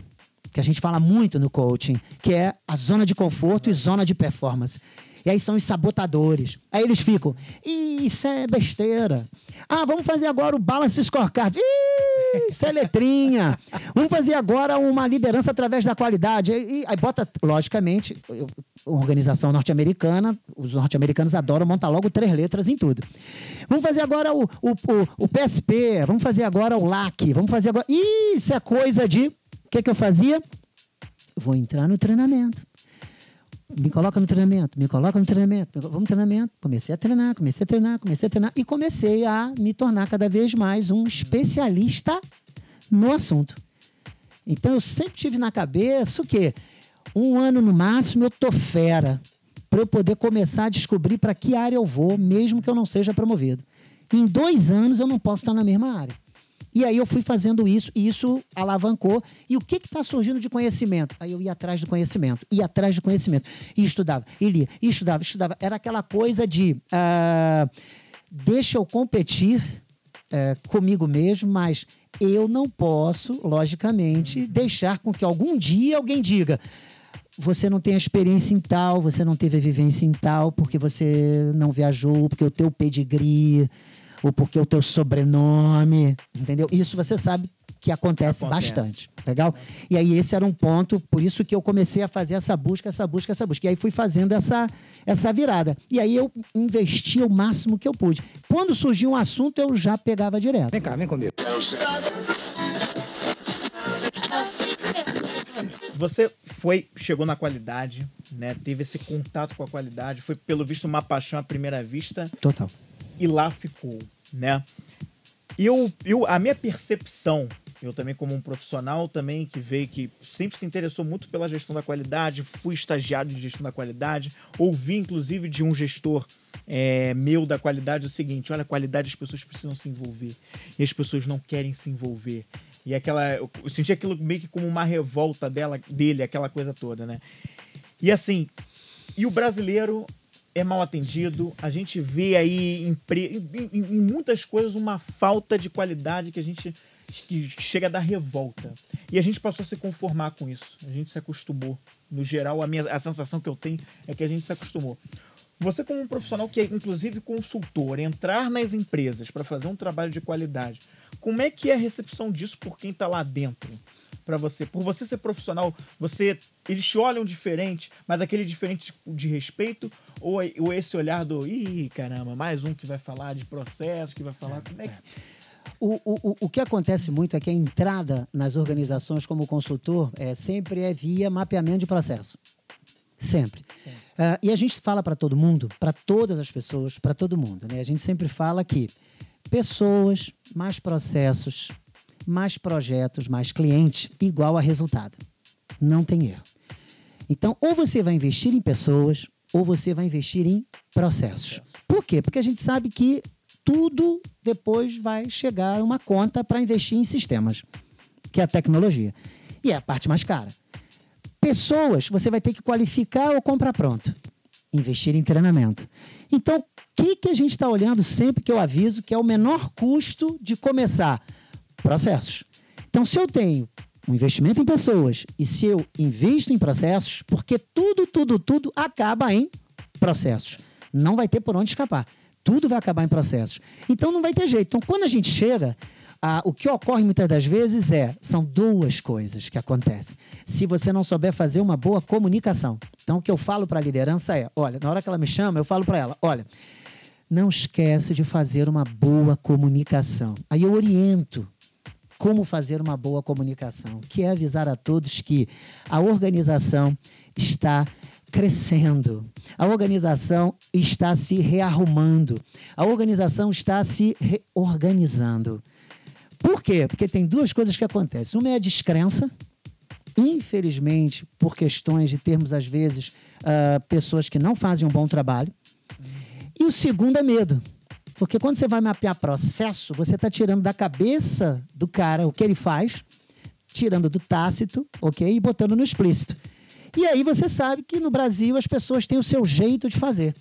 que a gente fala muito no coaching, que é a zona de conforto e zona de performance. E aí são os sabotadores. Aí eles ficam, "Ih, isso é besteira. Ah, vamos fazer agora o balance scorecard. Ih, isso é letrinha. Vamos fazer agora uma liderança através da qualidade. E, aí bota, logicamente, organização norte-americana, os norte-americanos adoram montar logo três letras em tudo. Vamos fazer agora o, o, o, o PSP, vamos fazer agora o LAC, vamos fazer agora. Ih, isso é coisa de. O que, que eu fazia? Vou entrar no treinamento. Me coloca no treinamento, me coloca no treinamento, vamos no treinamento. Comecei a treinar, comecei a treinar, comecei a treinar e comecei a me tornar cada vez mais um especialista no assunto. Então eu sempre tive na cabeça o quê? Um ano no máximo eu tô fera para eu poder começar a descobrir para que área eu vou, mesmo que eu não seja promovido. Em dois anos eu não posso estar na mesma área. E aí eu fui fazendo isso e isso alavancou. E o que está surgindo de conhecimento? Aí eu ia atrás do conhecimento, ia atrás do conhecimento. E estudava, e lia, e estudava, estudava. Era aquela coisa de ah, deixa eu competir eh, comigo mesmo, mas eu não posso, logicamente, deixar com que algum dia alguém diga você não tem experiência em tal, você não teve a vivência em tal, porque você não viajou, porque o teu pedigree, ou porque o teu sobrenome, entendeu? Isso você sabe que acontece, Acontece. bastante, legal? E aí esse era um ponto, por isso que eu comecei a fazer essa busca, essa busca, essa busca. E aí fui fazendo essa, essa virada. E aí eu investi o máximo que eu pude. Quando surgia um assunto, eu já pegava direto. Vem cá, vem comigo. você foi, chegou na qualidade, né? Teve esse contato com a qualidade, foi pelo visto uma paixão à primeira vista Total. E lá ficou, né? Eu, eu, a minha percepção, eu também como um profissional também que veio que sempre se interessou muito pela gestão da qualidade, fui estagiário de gestão da qualidade, ouvi inclusive de um gestor é, meu da qualidade o seguinte: olha, qualidade as pessoas precisam se envolver e as pessoas não querem se envolver. E aquela, eu senti aquilo meio que como uma revolta dela, dele, aquela coisa toda, né? E assim, e o brasileiro é mal atendido. A gente vê aí em, em- em muitas coisas uma falta de qualidade que a gente que chega a dar revolta. E a gente passou a se conformar com isso. A gente se acostumou. No geral, a, minha, a sensação que eu tenho é que a gente se acostumou. Você, como um profissional que é inclusive consultor, entrar nas empresas para fazer um trabalho de qualidade, como é que é a recepção disso por quem está lá dentro? Para você, por você ser profissional, você eles te olham diferente, mas aquele diferente de, respeito ou, ou esse olhar do ih, caramba, mais um que vai falar de processo, que vai falar como é que O, o, o- que acontece muito é que a entrada nas organizações como consultor é, sempre é via mapeamento de processo. Sempre. Ah, e a gente fala para todo mundo, para todas as pessoas, para todo mundo. Né? A gente sempre fala que pessoas, mais processos, mais projetos, mais clientes, igual a resultado. Não tem erro. Então, ou você vai investir em pessoas, ou você vai investir em processos. Por quê? Porque a gente sabe que tudo depois vai chegar uma conta para investir em sistemas, que é a tecnologia. E é a parte mais cara. Pessoas, você vai ter que qualificar ou comprar pronto. Investir em treinamento. Então, o que, que a gente está olhando sempre que eu aviso que é o menor custo de começar? Processos. Então, se eu tenho um investimento em pessoas e se eu invisto em processos, porque tudo, tudo, tudo acaba em processos. Não vai ter por onde escapar. Tudo vai acabar em processos. Então não vai ter jeito. Então, quando a gente chega, ah, o que ocorre muitas das vezes é são duas coisas que acontecem. Se você não souber fazer uma boa comunicação. Então, o que eu falo para a liderança é: olha, na hora que ela me chama, eu falo para ela: olha, não esquece de fazer uma boa comunicação. Aí eu oriento como fazer uma boa comunicação, que é avisar a todos que a organização está crescendo. A organização está se rearrumando. A organização está se reorganizando. Por quê? Porque tem duas coisas que acontecem. Uma é a descrença. Infelizmente, por questões de termos, às vezes, ah, pessoas que não fazem um bom trabalho. E o segundo é medo. Porque quando você vai mapear processo, você está tirando da cabeça do cara o que ele faz, tirando do tácito, ok? E botando no explícito. E aí você sabe que no Brasil as pessoas têm o seu jeito de fazer.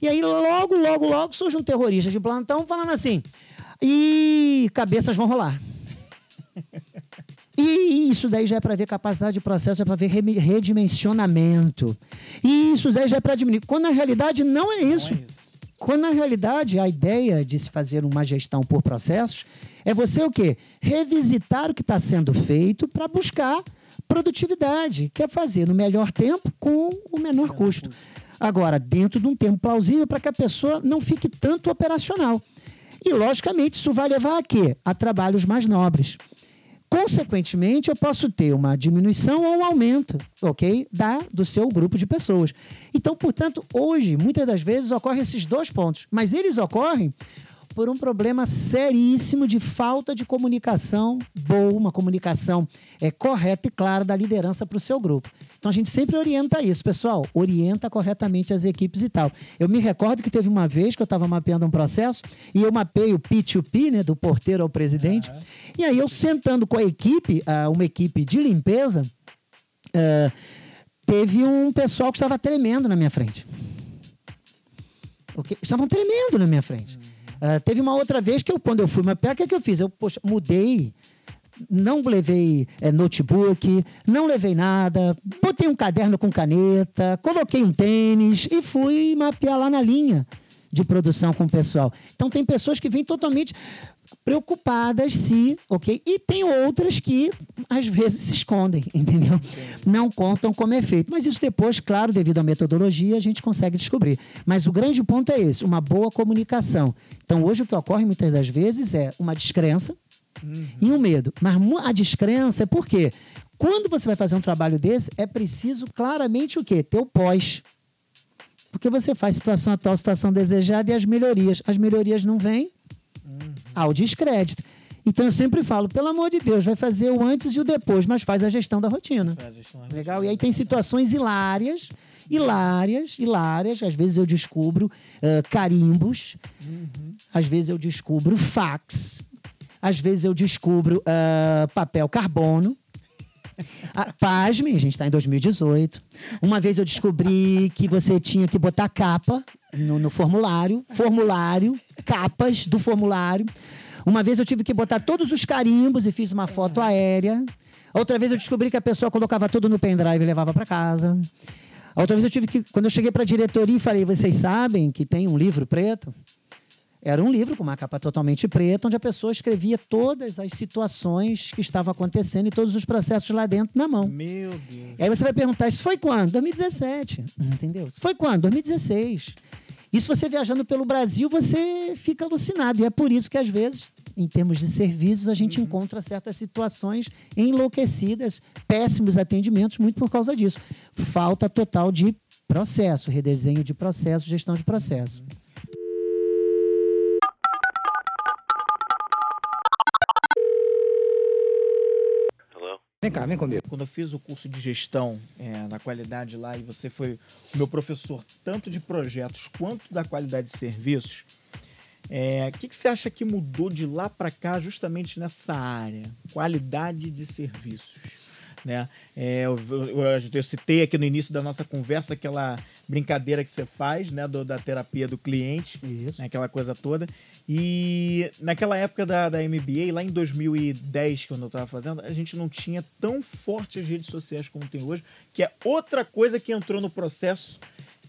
E aí logo, logo, logo surge um terrorista de plantão falando assim: e cabeças vão rolar. E isso daí já é para ver capacidade de processo, é para ver redimensionamento. E isso daí já é para diminuir. Quando na realidade não é isso. Não é isso. Quando na realidade a ideia de se fazer uma gestão por processos é você o quê? Revisitar o que está sendo feito para buscar produtividade, que é fazer no melhor tempo com o menor custo. Agora, dentro de um tempo plausível para que a pessoa não fique tanto operacional. E, logicamente, isso vai levar a quê? A trabalhos mais nobres. Consequentemente, eu posso ter uma diminuição ou um aumento, ok? Da, do seu grupo de pessoas. Então, portanto, hoje, muitas das vezes, ocorrem esses dois pontos. Mas eles ocorrem por um problema seríssimo de falta de comunicação boa, uma comunicação é, correta e clara da liderança para o seu grupo. Então a gente sempre orienta isso, pessoal, orienta corretamente as equipes e tal. Eu me recordo que teve uma vez que eu estava mapeando um processo e eu mapeei o P2P, né, do porteiro ao presidente, e aí eu sentando com a equipe, ah, uma equipe de limpeza, ah, teve um pessoal que estava tremendo na minha frente. Estavam tremendo na minha frente. Ah, teve uma outra vez que eu, quando eu fui mapear, o que, é que eu fiz? Eu, poxa, mudei, não levei eh, notebook, não levei nada, botei um caderno com caneta, coloquei um tênis e fui mapear lá na linha de produção com o pessoal. Então tem pessoas que vêm totalmente preocupadas se, ok? E tem outras que às vezes se escondem, entendeu? Não contam como é feito. Mas isso depois, claro, devido à metodologia, a gente consegue descobrir. Mas o grande ponto é esse, uma boa comunicação. Então hoje o que ocorre muitas das vezes é uma descrença, e um medo. Mas a descrença é por quê? Quando você vai fazer um trabalho desse, é preciso claramente o quê? Ter o pós. Porque você faz situação atual, situação desejada e as melhorias. As melhorias não vêm ao descrédito. Então eu sempre falo, pelo amor de Deus, vai fazer o antes e o depois, mas faz a gestão da rotina. Legal? E aí tem situações hilárias, hilárias, hilárias. Às vezes eu descubro ah, carimbos, às vezes eu descubro fax, às vezes eu descubro ah, papel carbono. Ah, pasme, a gente está em 2018. Uma vez eu descobri que você tinha que botar capa no, no formulário, formulário, capas do formulário. Uma vez eu tive que botar todos os carimbos e fiz uma foto aérea. Outra vez eu descobri que a pessoa colocava tudo no pendrive e levava para casa. Outra vez eu tive que, quando eu cheguei para a diretoria e falei, vocês sabem que tem um livro preto? Era um livro com uma capa totalmente preta, onde a pessoa escrevia todas as situações que estavam acontecendo e todos os processos lá dentro na mão. Meu Deus. E aí você vai perguntar, isso foi quando? 2017. Entendeu? Isso foi quando? 2016. Isso você viajando pelo Brasil, você fica alucinado. E é por isso que, às vezes, em termos de serviços, a gente encontra certas situações enlouquecidas, péssimos atendimentos, muito por causa disso. Falta total de processo, redesenho de processo, gestão de processo. Vem cá, vem comigo. Quando eu fiz o curso de gestão é, da qualidade lá e você foi meu professor tanto de projetos quanto da qualidade de serviços, é, o que, que você acha que mudou de lá para cá justamente nessa área? Qualidade de serviços. Né? É, eu, eu- eu citei aqui no início da nossa conversa aquela brincadeira que você faz né, do- da terapia do cliente, né, aquela coisa toda. E naquela época da, da MBA, lá em 2010, quando eu estava fazendo, a gente não tinha tão forte as redes sociais como tem hoje, que é outra coisa que entrou no processo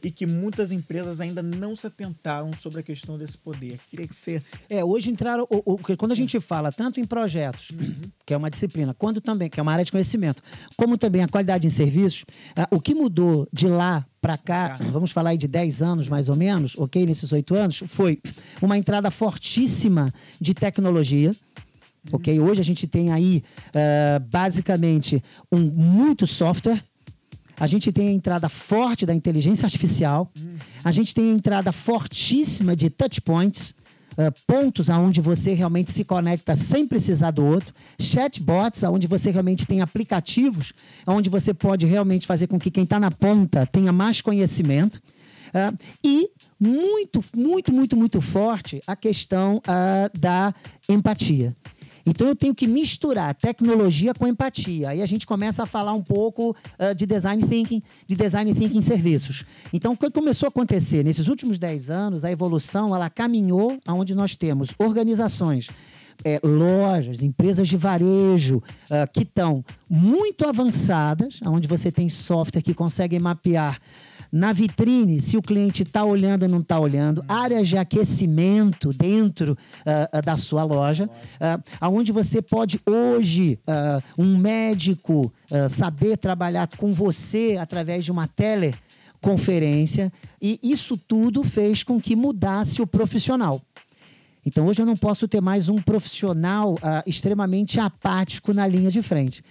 e que muitas empresas ainda não se atentaram sobre a questão desse poder. Queria que você. É, hoje entraram. O, o- quando a gente fala tanto em projetos, que é uma disciplina, quando também, que é uma área de conhecimento, como também a qualidade em serviços, ah, o que mudou de lá para cá, vamos falar aí de 10 anos mais ou menos, ok? Nesses oito anos, foi uma entrada fortíssima de tecnologia. Ok? Hoje a gente tem aí ah, basicamente um muito software. A gente tem a entrada forte da inteligência artificial. A gente tem a entrada fortíssima de touch points, eh, pontos aonde você realmente se conecta sem precisar do outro. Chatbots, aonde você realmente tem aplicativos, onde você pode realmente fazer com que quem está na ponta tenha mais conhecimento. Ah, e muito, muito, muito, muito forte a questão ah, da empatia. Então eu tenho que misturar tecnologia com empatia. Aí a gente começa a falar um pouco ah, de design thinking, de design thinking em serviços. Então o que começou a acontecer nesses últimos 10 anos, a evolução ela caminhou aonde nós temos organizações é, lojas, empresas de varejo ah, que estão muito avançadas, onde você tem software que consegue mapear na vitrine se o cliente está olhando ou não está olhando, áreas de aquecimento dentro ah, ah, da sua loja, ah, aonde você pode hoje, ah, um médico, saber trabalhar com você através de uma teleconferência, e isso tudo fez com que mudasse o profissional. Então hoje eu não posso ter mais um profissional extremamente apático na linha de frente.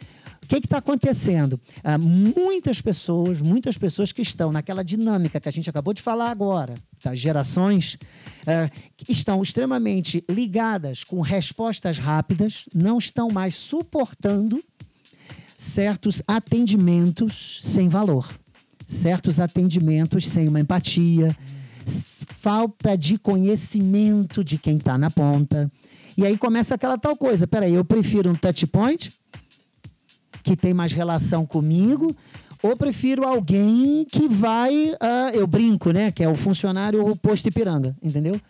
O que está acontecendo? Ah, muitas pessoas, muitas pessoas que estão naquela dinâmica que a gente acabou de falar agora, das gerações, ah, estão extremamente ligadas com respostas rápidas, não estão mais suportando certos atendimentos sem valor, certos atendimentos sem uma empatia, falta de conhecimento de quem está na ponta. E aí começa aquela tal coisa: peraí, eu prefiro um touch point, que tem mais relação comigo, ou prefiro alguém que vai. ah, eu brinco, né? Que é o funcionário posto Ipiranga, entendeu?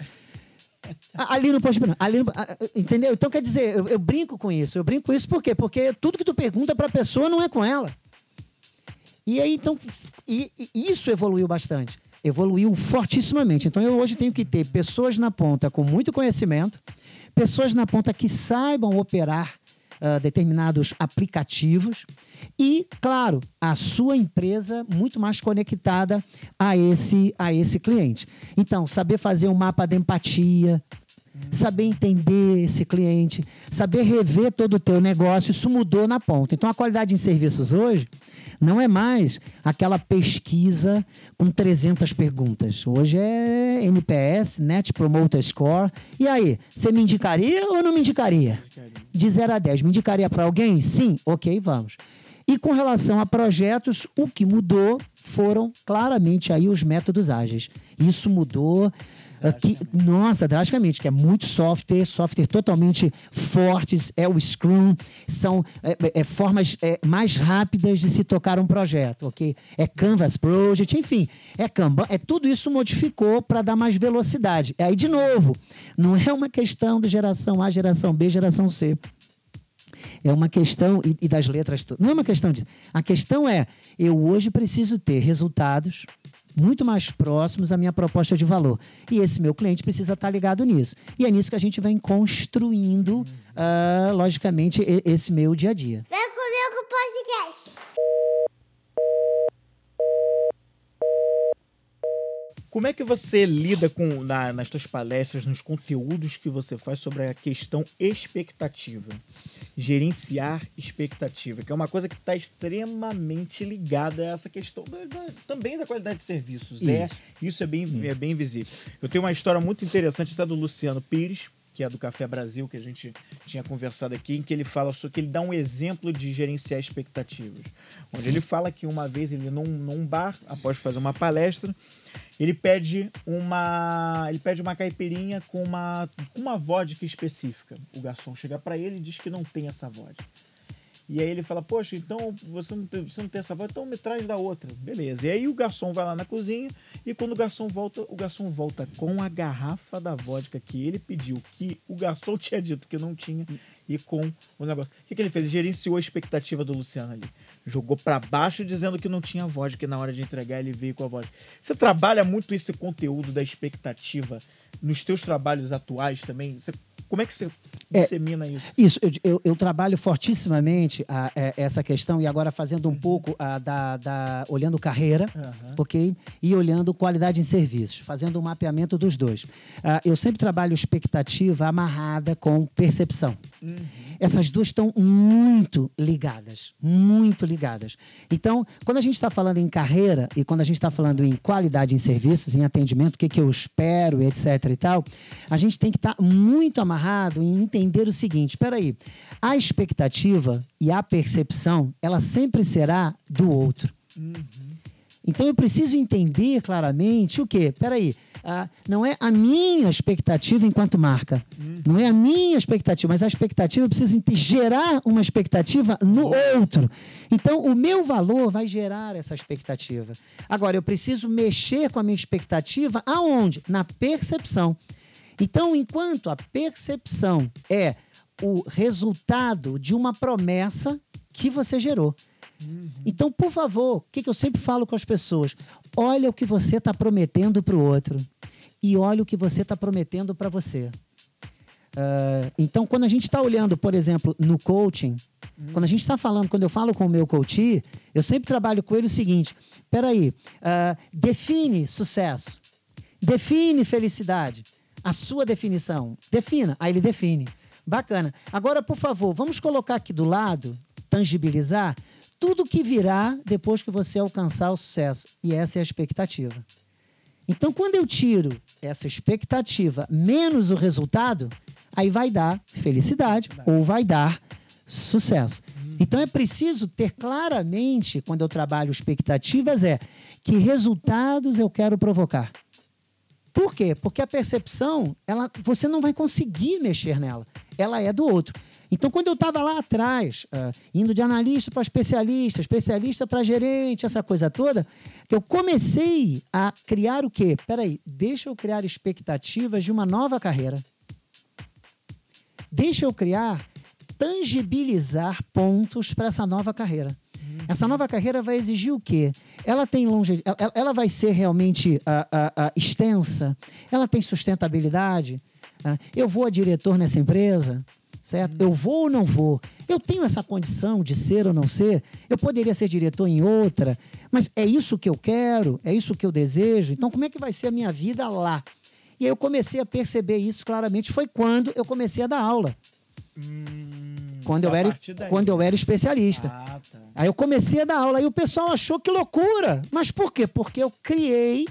Ali no posto Ipiranga. Ali no- entendeu? Então, quer dizer, eu, eu brinco com isso. Eu brinco com isso por quê? Porque tudo que tu pergunta para a pessoa não é com ela. E aí, então, e, e isso evoluiu bastante. Evoluiu fortissimamente. Então, eu hoje tenho que ter pessoas na ponta com muito conhecimento, pessoas na ponta que saibam operar ah, determinados aplicativos e, claro, a sua empresa muito mais conectada a esse, a esse cliente. Então, saber fazer um mapa de empatia, saber entender esse cliente, saber rever todo o teu negócio, isso mudou na ponta. Então a qualidade em serviços hoje não é mais aquela pesquisa com 300 perguntas. Hoje é NPS, Net Promoter Score. E aí, você me indicaria ou não me indicaria? De 0 a 10, me indicaria para alguém? Sim, ok, vamos. E com relação a projetos, o que mudou foram claramente aí os métodos ágeis. Isso mudou que, nossa, drasticamente, que é muito software, software totalmente fortes, é o Scrum, são é, é, formas é, mais rápidas de se tocar um projeto, ok? É Canvas Project, enfim, é Kanban, é tudo isso modificou para dar mais velocidade. Aí, de novo, não é uma questão de geração A, geração B, geração C. É uma questão, e, e das letras, não é uma questão de. A questão é, eu hoje preciso ter resultados muito mais próximos à minha proposta de valor. E esse meu cliente precisa estar ligado nisso. E é nisso que a gente vem construindo, uh, logicamente, esse meu dia a dia. Vem comigo podcast. Como é que você lida com na, nas suas palestras, nos conteúdos que você faz sobre a questão expectativa? Gerenciar expectativa, que é uma coisa que está extremamente ligada a essa questão da, da, também da qualidade de serviços. Isso. É, isso é bem, é bem visível. Eu tenho uma história muito interessante até do Luciano Pires, que é do Café Brasil, que a gente tinha conversado aqui, em que ele fala sobre que ele dá um exemplo de gerenciar expectativas. Onde ele fala que uma vez ele num, num bar, após fazer uma palestra, ele pede uma ele pede uma caipirinha com uma com uma vodka específica. O garçom chega para ele e diz que não tem essa vodka. E aí ele fala, poxa, então você não, tem, você não tem essa vodka, então me traz da outra. Beleza. E aí o garçom vai lá na cozinha e quando o garçom volta, o garçom volta com a garrafa da vodka que ele pediu, que o garçom tinha dito que não tinha, e com o negócio. O que, que ele fez? Ele gerenciou a expectativa do Luciano ali jogou para baixo dizendo que não tinha voz, que na hora de entregar ele veio com a voz. Você trabalha muito esse conteúdo da expectativa nos teus trabalhos atuais também? Você como é que você é, dissemina é, isso? Isso, eu, eu, eu trabalho fortissimamente a, a, é, essa questão e agora fazendo um uhum. pouco a, da, da, olhando carreira, uhum. ok? E olhando qualidade em serviços, fazendo um mapeamento dos dois. Uh, eu sempre trabalho expectativa amarrada com percepção. Uhum. Essas duas estão muito ligadas, muito ligadas. Então, quando a gente está falando em carreira e quando a gente está falando em qualidade em serviços, em atendimento, o que, que eu espero, etc. e tal, a gente tem que estar tá muito amarrado em entender o seguinte: espera aí, a expectativa e a percepção, ela sempre será do outro. Uhum. Então eu preciso entender claramente o quê? Espera aí, ah, não é a minha expectativa enquanto marca, uhum. não é a minha expectativa, mas a expectativa eu preciso gerar uma expectativa no outro. Então o meu valor vai gerar essa expectativa. Agora eu preciso mexer com a minha expectativa aonde? Na percepção. Então, enquanto a percepção é o resultado de uma promessa que você gerou. Uhum. Então, por favor, o que, que eu sempre falo com as pessoas? Olha o que você está prometendo para o outro e olha o que você está prometendo para você. Uh, então, quando a gente está olhando, por exemplo, no coaching, uhum. quando a gente está falando, quando eu falo com o meu coach, eu sempre trabalho com ele o seguinte: peraí, uh, define sucesso, define felicidade a sua definição. Defina. Aí ele define. Bacana. Agora, por favor, vamos colocar aqui do lado, tangibilizar, tudo que virá depois que você alcançar o sucesso. E essa é a expectativa. Então, quando eu tiro essa expectativa menos o resultado, aí vai dar felicidade ou vai dar sucesso. Então é preciso ter claramente, quando eu trabalho expectativas, é que resultados eu quero provocar. Por quê? Porque a percepção, ela, você não vai conseguir mexer nela. Ela é do outro. Então, quando eu estava lá atrás, uh, indo de analista para especialista, especialista para gerente, essa coisa toda, eu comecei a criar o quê? Peraí, deixa eu criar expectativas de uma nova carreira. Deixa eu criar, tangibilizar pontos para essa nova carreira. Essa nova carreira vai exigir o quê? Ela tem longe, ela, ela vai ser realmente uh, uh, uh, extensa? Ela tem sustentabilidade? eu vou a diretor nessa empresa? Certo? Eu vou ou não vou? Eu tenho essa condição de ser ou não ser? Eu poderia ser diretor em outra, mas é isso que eu quero? É isso que eu desejo? Então, como é que vai ser a minha vida lá? E aí eu comecei a perceber isso claramente. Foi quando eu comecei a dar aula. quando, eu era, daí. quando eu era especialista. Ah, tá. Aí eu comecei a dar aula. Aí o pessoal achou que loucura. Mas por quê? Porque eu criei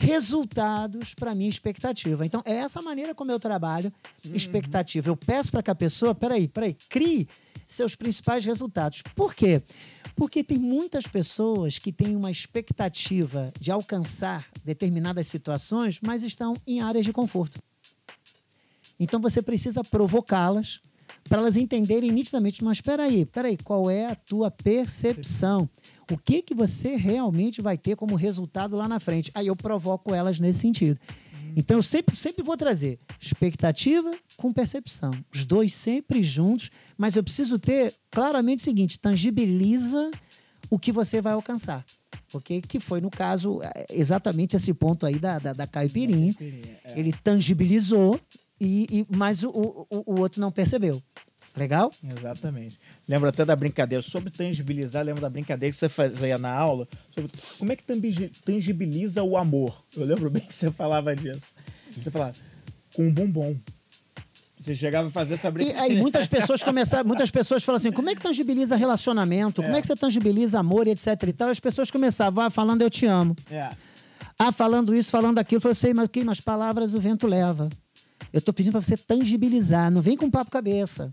resultados para minha expectativa. Então, é essa maneira como eu trabalho expectativa. Eu peço para que a pessoa, peraí, peraí, crie seus principais resultados. Por quê? Porque tem muitas pessoas que têm uma expectativa de alcançar determinadas situações, mas estão em áreas de conforto. Então você precisa provocá-las para elas entenderem nitidamente, mas espera aí, espera aí, qual é a tua percepção? O que que você realmente vai ter como resultado lá na frente? Aí eu provoco elas nesse sentido. Então eu sempre, sempre vou trazer expectativa com percepção. Os dois sempre juntos, mas eu preciso ter claramente o seguinte: tangibiliza o que você vai alcançar. Ok? Que foi, no caso, eh, exatamente esse ponto aí da, da, da caipirinha. é. Ele tangibilizou, e, e, mas o, o, o outro não percebeu. Legal? Exatamente. Lembro até da brincadeira. Sobre tangibilizar, lembro da brincadeira que você fazia na aula. Sobre como é que tangibiliza o amor. Eu lembro bem que você falava disso. Você falava, com um bombom. Você chegava a fazer essa E brincadeira. aí muitas pessoas começaram, muitas pessoas falam assim, como é que tangibiliza relacionamento? Como é que você tangibiliza amor e etc e tal? As pessoas começavam ah, falando eu te amo. É. Ah, falando isso, falando aquilo. Eu falei, sei, mas que mas palavras o vento leva. Eu tô pedindo para você tangibilizar, não vem com papo cabeça.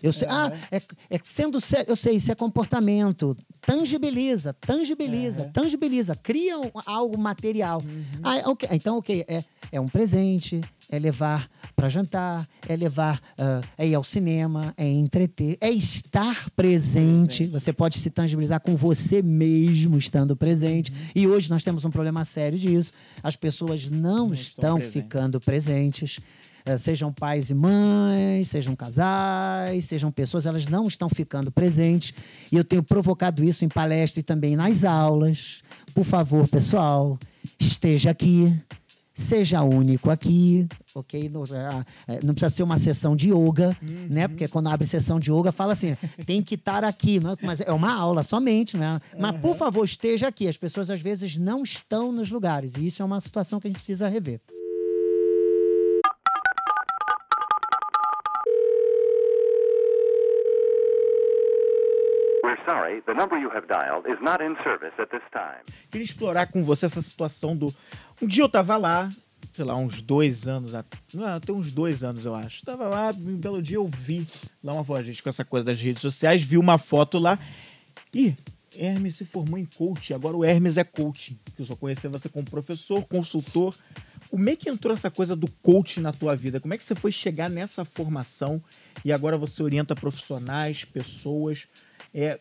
Eu sei, ah, é, é sendo sério, eu sei, isso é comportamento. Tangibiliza, tangibiliza, tangibiliza, cria um- algo material. Ah, ok, Então, ok, é, é um presente, é levar para jantar, é levar, ah, é ir ao cinema, é entreter, é estar presente. Você pode se tangibilizar com você mesmo estando presente. E hoje nós temos um problema sério disso. As pessoas não, estão, presentes. ficando presentes. Eh, Sejam pais e mães, sejam casais, sejam pessoas, elas não estão ficando presentes. E eu tenho provocado isso em palestra e também nas aulas. Por favor, pessoal, esteja aqui, seja único aqui, ok? Não, ah, eh, não precisa ser uma sessão de yoga, né? Porque quando abre sessão de yoga, fala assim, tem que estar aqui, não é? mas é uma aula somente, né? Mas, por favor, esteja aqui. As pessoas, às vezes, não estão nos lugares. E isso é uma situação que a gente precisa rever. Sorry, the number you have dialed is not in service at this time. Queria explorar com você essa situação do. Um dia eu tava lá, sei lá, uns dois anos. Não, tem uns dois anos, eu acho. Tava lá, um belo dia eu vi lá uma foto, gente com essa coisa das redes sociais, vi uma foto lá. Ih, Hermes se formou em coach, agora o Hermes é coach. Eu só conhecia você como professor, consultor. Como é que entrou essa coisa do coach na tua vida? Como é que você foi chegar nessa formação e agora você orienta profissionais, pessoas? É,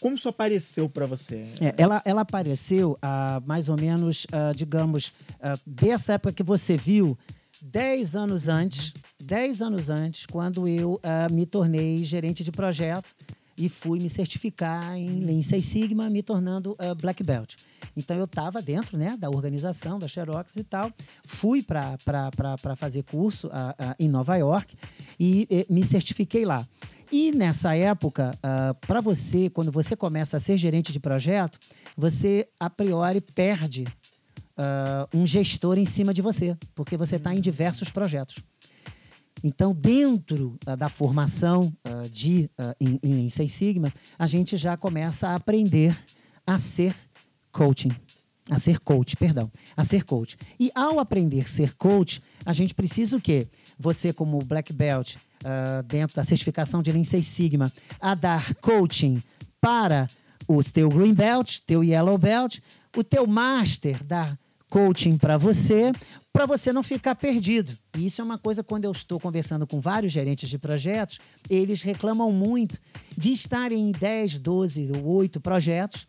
como isso apareceu para você? É, ela, ela apareceu há mais ou menos, ah, digamos, ah, dessa época que você viu, 10 anos antes, 10 anos antes, quando eu ah, me tornei gerente de projeto e fui me certificar em Lean Six Sigma, me tornando ah, Black Belt. Então eu estava dentro né, da organização, da Xerox e tal, fui para fazer curso ah, ah, em Nova York e eh, me certifiquei lá. E nessa época, para você, quando você começa a ser gerente de projeto, você a priori perde ah, um gestor em cima de você, porque você está em diversos projetos. Então, dentro ah, da formação ah, de ah, em, em Sigma, a gente já começa a aprender a ser coaching. A ser coach, perdão. A ser coach. E ao aprender a ser coach, a gente precisa o quê? Você, como Black Belt, ah, dentro da certificação de Lean Six Sigma, a dar coaching para o teu Green Belt, teu Yellow Belt, o teu Master dar coaching para você, para você não ficar perdido. E isso é uma coisa quando eu estou conversando com vários gerentes de projetos, eles reclamam muito de estarem em 10, 12 ou 8 projetos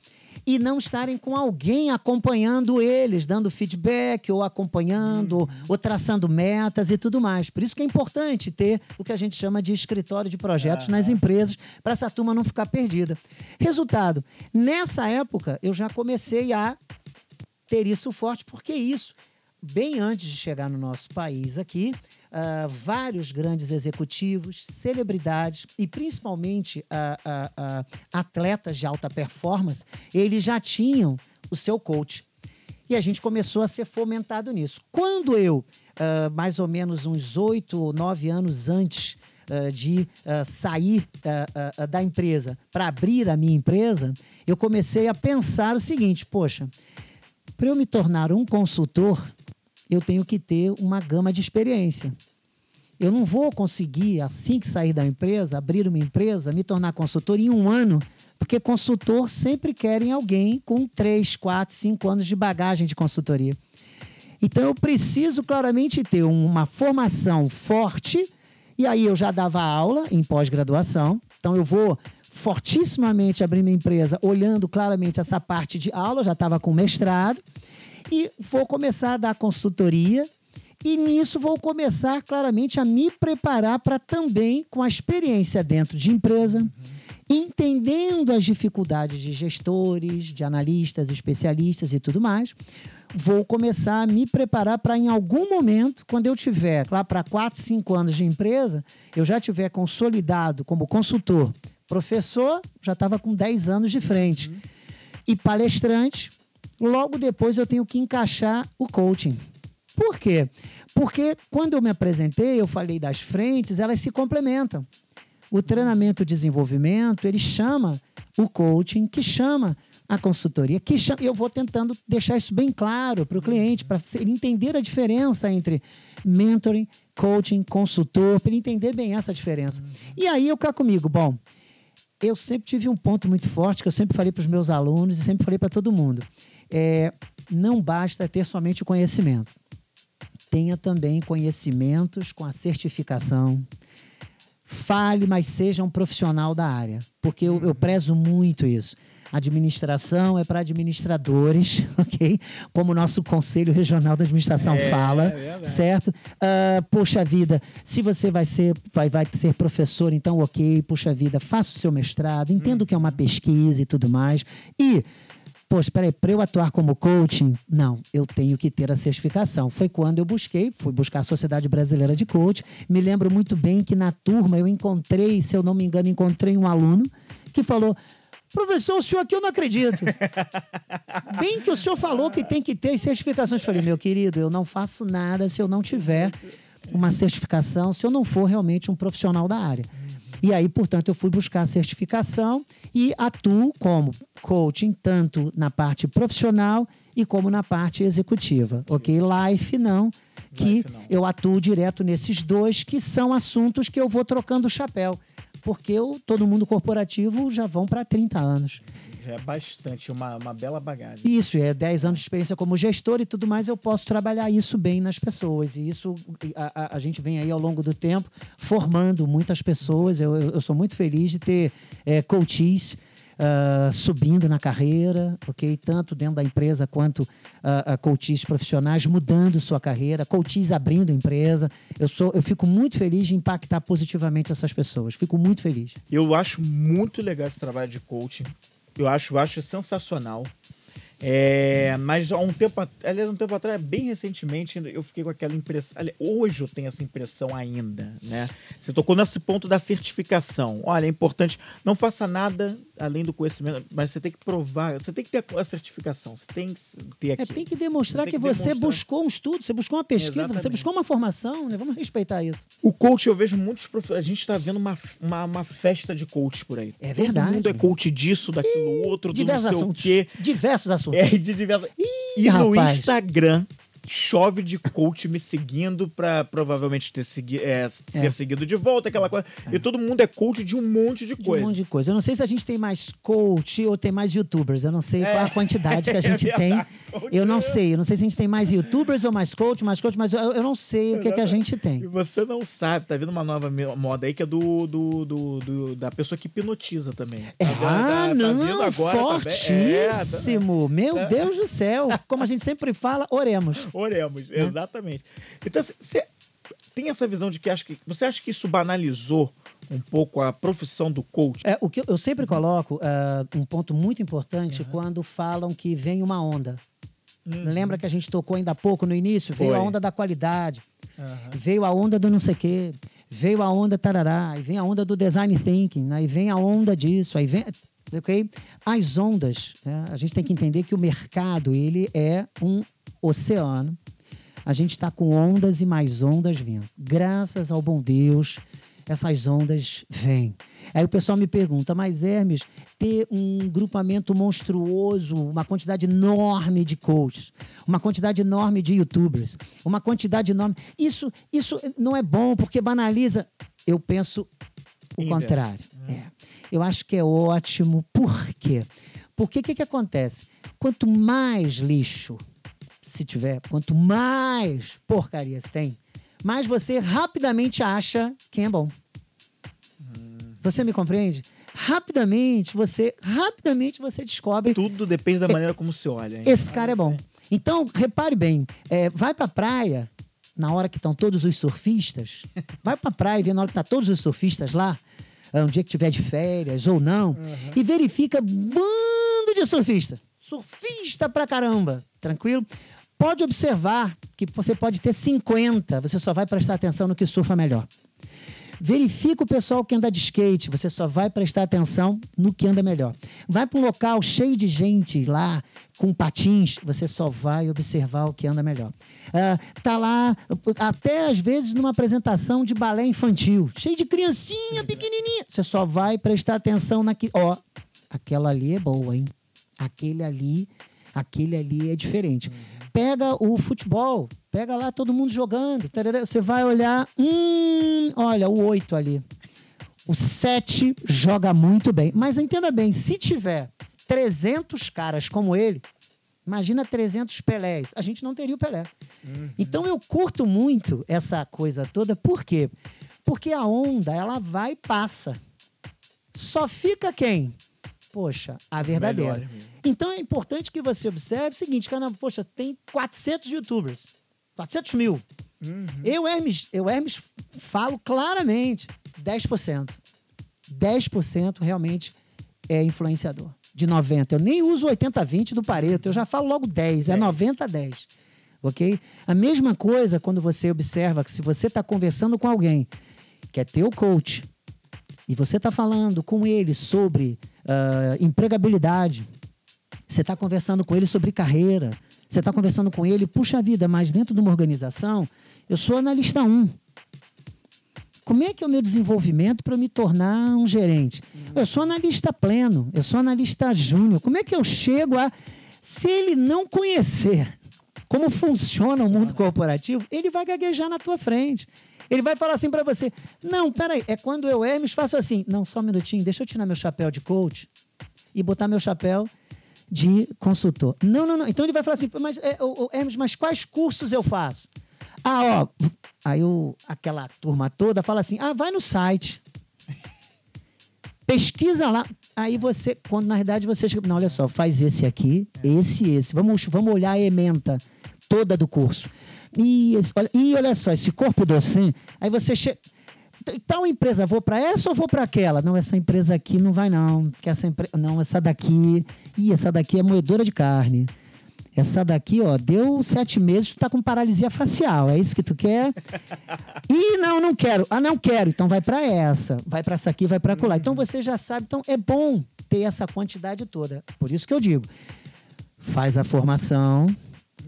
e não estarem com alguém acompanhando eles, dando feedback ou acompanhando, ou traçando metas e tudo mais. Por isso que é importante ter o que a gente chama de escritório de projetos nas empresas, para essa turma não ficar perdida. Resultado, nessa época eu já comecei a ter isso forte, porque isso, bem antes de chegar no nosso país aqui, ah, vários grandes executivos, celebridades e principalmente ah, ah, atletas de alta performance, eles já tinham o seu coach. E a gente começou a ser fomentado nisso. Quando eu, uh, mais ou menos uns oito ou nove anos antes uh, de uh, sair da empresa para abrir a minha empresa, eu comecei a pensar o seguinte: poxa, para eu me tornar um consultor, eu tenho que ter uma gama de experiência. Eu não vou conseguir, assim que sair da empresa, abrir uma empresa, me tornar consultor em um ano porque consultor sempre querem alguém com 3, 4, 5 anos de bagagem de consultoria. Então eu preciso claramente ter uma formação forte, e aí eu já dava aula em pós-graduação, então eu vou fortissimamente abrir minha empresa olhando claramente essa parte de aula, já estava com mestrado, e vou começar a dar consultoria, e nisso vou começar claramente a me preparar para também, com a experiência dentro de empresa, uhum entendendo as dificuldades de gestores, de analistas, especialistas e tudo mais, vou começar a me preparar para, em algum momento, quando eu tiver lá para 4, 5 anos de empresa, eu já tiver consolidado como consultor, professor, já estava com 10 anos de frente, e palestrante, logo depois eu tenho que encaixar o coaching. Por quê? Porque quando eu me apresentei, eu falei das frentes, elas se complementam. O treinamento desenvolvimento, ele chama o coaching, que chama a consultoria, que chama, eu vou tentando deixar isso bem claro para o cliente, para ele entender a diferença entre mentoring, coaching, consultor, para ele entender bem essa diferença. E aí eu cá comigo, bom, eu sempre tive um ponto muito forte que eu sempre falei para os meus alunos e sempre falei para todo mundo. É, não basta ter somente o conhecimento. Tenha também conhecimentos com a certificação, Fale, mas seja um profissional da área, porque eu, eu prezo muito isso. Administração é para administradores, ok? Como o nosso Conselho Regional da Administração é, fala, é certo? Uh, poxa vida, se você vai ser, vai, vai ser professor, então ok, puxa vida, faça o seu mestrado, entenda hum. o que é uma pesquisa e tudo mais. E Pô, espera aí, para eu atuar como coaching, não, eu tenho que ter a certificação. Foi quando eu busquei, fui buscar a Sociedade Brasileira de Coaching. Me lembro muito bem que na turma eu encontrei, se eu não me engano, encontrei um aluno que falou: Professor, o senhor aqui eu não acredito. Bem que o senhor falou que tem que ter as certificações. Eu falei, meu querido, eu não faço nada se eu não tiver uma certificação, se eu não for realmente um profissional da área. E aí, portanto, eu fui buscar a certificação e atuo como coaching tanto na parte profissional e como na parte executiva, ok? Life não, que Life não. eu atuo direto nesses dois, que são assuntos que eu vou trocando o chapéu, porque eu, todo mundo corporativo já vão para 30 anos é bastante, uma, uma bela bagagem. Isso, é 10 anos de experiência como gestor e tudo mais, eu posso trabalhar isso bem nas pessoas. E isso a, a, a gente vem aí ao longo do tempo formando muitas pessoas. Eu, eu, eu sou muito feliz de ter é, coaches. Uh, subindo na carreira, ok? Tanto dentro da empresa quanto uh, uh, coaches profissionais mudando sua carreira, coaches abrindo empresa. Eu sou, eu fico muito feliz de impactar positivamente essas pessoas. Fico muito feliz. Eu acho muito legal esse trabalho de coaching. Eu acho, eu acho sensacional. É, mas há um tempo, aliás, um tempo atrás, bem recentemente, eu fiquei com aquela impressão. Hoje eu tenho essa impressão ainda, né? Você tocou nesse ponto da certificação. Olha, é importante, não faça nada além do conhecimento, mas você tem que provar, você tem que ter a certificação, você tem que ter aqui. É, tem que demonstrar que, que, você demonstrar. buscou um estudo, você buscou uma pesquisa, Exatamente. você buscou uma formação, né? Vamos respeitar isso. O coach, eu vejo muitos A gente está vendo uma, uma, uma, festa de coach por aí. É verdade. Todo mundo é coach disso, daquilo, outro, do não sei assuntos. o quê. Diversos assuntos. É, de diversas. Ih, e no rapaz. Instagram chove de coach me seguindo para provavelmente ter segui é, ser é. seguido de volta, aquela coisa. É. E todo mundo é coach de um monte de coisa. De um monte de coisa. Eu não sei se a gente tem mais coach ou tem mais youtubers. Eu não sei qual a é. quantidade que a gente tem. Eu não sei. Eu não sei se a gente tem mais youtubers ou mais coach, mais coach, mas eu, eu não sei o que, que a gente tem. E você não sabe, tá vendo uma nova moda aí que é do, do, do, do da pessoa que hipnotiza também. Tá ah, tá, não, tá fortíssimo. Tá, Meu Deus do céu. Como a gente sempre fala, oremos. Oremos, né? exatamente. Então, você tem essa visão de que acha que. Você acha que isso banalizou um pouco a profissão do coach? É, o que eu sempre coloco uh, um ponto muito importante uhum. quando falam que vem uma onda. Uhum. Lembra que a gente tocou ainda há pouco no início? Veio Foi. a onda da qualidade, uhum. veio a onda do não sei o quê, veio a onda tarará, aí vem a onda do design thinking, aí vem a onda disso, aí vem ok? As ondas, né? a gente tem que entender que o mercado ele é um oceano. A gente está com ondas e mais ondas vindo. Graças ao bom Deus, essas ondas vêm. Aí o pessoal me pergunta, mas Hermes, ter um grupamento monstruoso, uma quantidade enorme de coaches, uma quantidade enorme de youtubers, uma quantidade enorme. Isso, isso não é bom porque banaliza. Eu penso o contrário. É. Eu acho que é ótimo. Por quê? Porque o que, que acontece? Quanto mais lixo se tiver, quanto mais porcaria se tem, mais você rapidamente acha quem é bom. Você me compreende? Rapidamente você, rapidamente você descobre Tudo depende da maneira como se olha. hein? esse cara é bom. Então, repare bem, é, vai pra praia na hora que estão todos os surfistas. Vai pra praia e vê na hora que tá todos os surfistas lá, é, um dia que tiver de férias ou não, e verifica bando de surfista. Surfista pra caramba, tranquilo? Pode observar que você pode ter 50, você só vai prestar atenção no que surfa melhor. Verifica o pessoal que anda de skate, você só vai prestar atenção no que anda melhor. Vai para um local cheio de gente lá com patins, você só vai observar o que anda melhor. Ah, tá lá, até às vezes numa apresentação de balé infantil, cheio de criancinha pequenininha, você só vai prestar atenção naquilo. Ó, aquela ali é boa, hein? Aquele ali, aquele ali é diferente. Pega o futebol, pega lá todo mundo jogando, tarará, você vai olhar, hum, olha o oito ali. O 7 joga muito bem. Mas entenda bem, se tiver 300 caras como ele, imagina 300 Pelés. A gente não teria o Pelé. Então eu curto muito essa coisa toda. Por quê? Porque a onda, ela vai e passa. Só fica quem? Poxa, a verdadeira. Então é importante que você observe o seguinte, cara, poxa, tem 400 youtubers. 400 mil. Eu, Hermes, eu, Hermes, falo claramente 10%. 10% realmente é influenciador. De 90. Eu nem uso 80-20 do Pareto, eu já falo logo 10, é 90-10. Ok? A mesma coisa quando você observa que se você está conversando com alguém que é teu coach e você está falando com ele sobre ah, empregabilidade, você está conversando com ele sobre carreira, você está conversando com ele, puxa vida, mas dentro de uma organização, eu sou analista 1. Como é que é o meu desenvolvimento para me tornar um gerente? Eu sou analista pleno, eu sou analista júnior. Como é que eu chego a. Se ele não conhecer como funciona o mundo corporativo, ele vai gaguejar na tua frente. Ele vai falar assim para você: Não, peraí, é quando eu, Hermes, faço assim. Não, só um minutinho, deixa eu tirar meu chapéu de coach e botar meu chapéu de consultor. Não, não, não. Então ele vai falar assim: Mas, é, ô, Hermes, mas quais cursos eu faço? Ah, ó. Aí o, aquela turma toda fala assim: Ah, vai no site. Pesquisa lá. Aí você, quando na verdade você chega, não, olha só, faz esse aqui, esse e esse. Vamos, vamos olhar a ementa toda do curso. E, esse- olha, e olha só, esse corpo docente, aí você chega. Tal empresa, vou para essa ou vou para aquela? Não, essa empresa aqui não vai não. Que essa empre... Não, essa daqui. Ih, essa daqui é moedora de carne. Essa daqui, ó, deu sete meses, tu tá com paralisia facial. É isso que tu quer? Ih, não, não quero. Ah, não quero. Então vai para essa. Vai para essa aqui, vai para colar. Então você já sabe. Então é bom ter essa quantidade toda. Por isso que eu digo, faz a formação,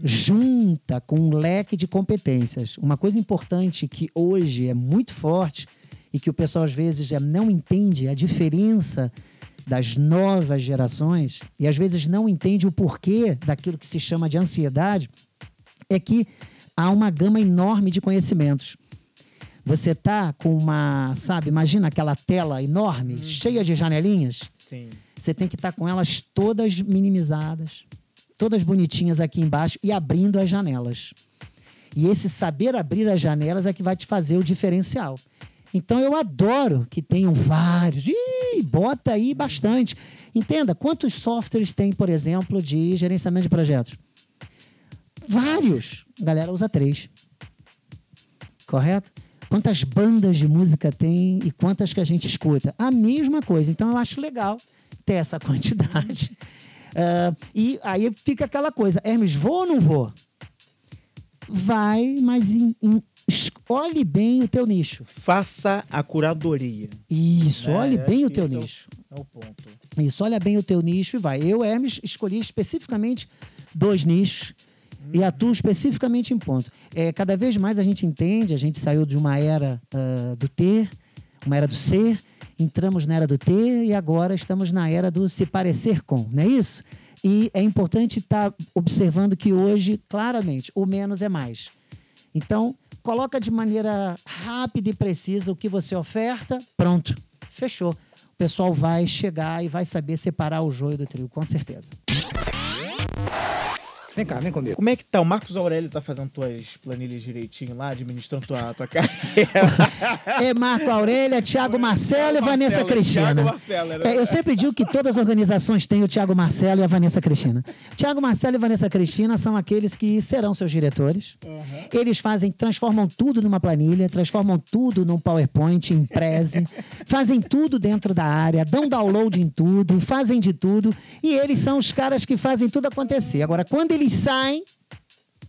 junta com um leque de competências. Uma coisa importante que hoje é muito forte e que o pessoal às vezes já não entende a diferença das novas gerações e às vezes não entende o porquê daquilo que se chama de ansiedade é que há uma gama enorme de conhecimentos. Você tá com uma, sabe, imagina aquela tela enorme, cheia de janelinhas. Sim. Você tem que estar com elas todas minimizadas, todas bonitinhas aqui embaixo e abrindo as janelas. E esse saber abrir as janelas é que vai te fazer o diferencial. Então eu adoro que tenham vários. Ih, bota aí bastante. Entenda, quantos softwares tem, por exemplo, de gerenciamento de projetos? Vários. A galera usa três. Correto? Quantas bandas de música tem e quantas que a gente escuta? A mesma coisa. Então eu acho legal ter essa quantidade. Ah, e aí fica aquela coisa: Hermes, vou ou não vou? Vai, mas escolhe bem o teu nicho. Faça a curadoria. Isso, Né, olhe bem o teu isso é o- nicho. É o ponto. Isso, olha bem o teu nicho e vai. Eu, Hermes, escolhi especificamente dois nichos e atuo especificamente em ponto. É, cada vez mais a gente entende, a gente saiu de uma era uh, do ter, uma era do ser, entramos na era do ter e agora estamos na era do se parecer com, não é isso? E é importante estar tá observando que hoje, claramente, o menos é mais. Então, coloca de maneira rápida e precisa o que você oferta, pronto, fechou. O pessoal vai chegar e vai saber separar o joio do trigo, com certeza. Vem cá, vem comigo. Como é que tá? O Marcos Aurélio tá fazendo tuas planilhas direitinho lá, administrando tua, tua carreira. é Marco Aurélio, é Thiago Marcelo e Vanessa Cristina. Thiago Marcelo, era... é, eu sempre digo que todas as organizações têm o Thiago Marcelo e a Vanessa Cristina. Thiago Marcelo e Vanessa Cristina são aqueles que serão seus diretores. Uhum. Eles fazem, transformam tudo numa planilha, transformam tudo num PowerPoint, em Prezi, fazem tudo dentro da área, dão download em tudo, fazem de tudo. E eles são os caras que fazem tudo acontecer. Agora, quando eles saem,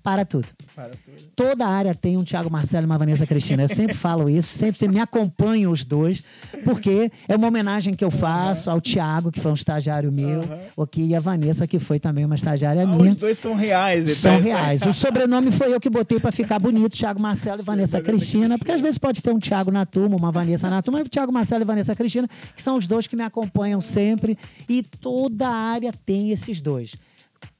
para tudo. Para tudo. Toda área tem um Tiago Marcelo e uma Vanessa Cristina. Eu sempre falo isso, sempre você me acompanha os dois, porque é uma homenagem que eu faço uhum. ao Tiago, que foi um estagiário meu, uhum. okay, e a Vanessa, que foi também uma estagiária ah, minha. Os dois são reais. São então. reais. O sobrenome foi eu que botei para ficar bonito, Tiago Marcelo e Vanessa Cristina, porque às vezes pode ter um Tiago na turma, uma Vanessa na turma, mas Tiago Marcelo e Vanessa Cristina, que são os dois que me acompanham sempre, e toda área tem esses dois.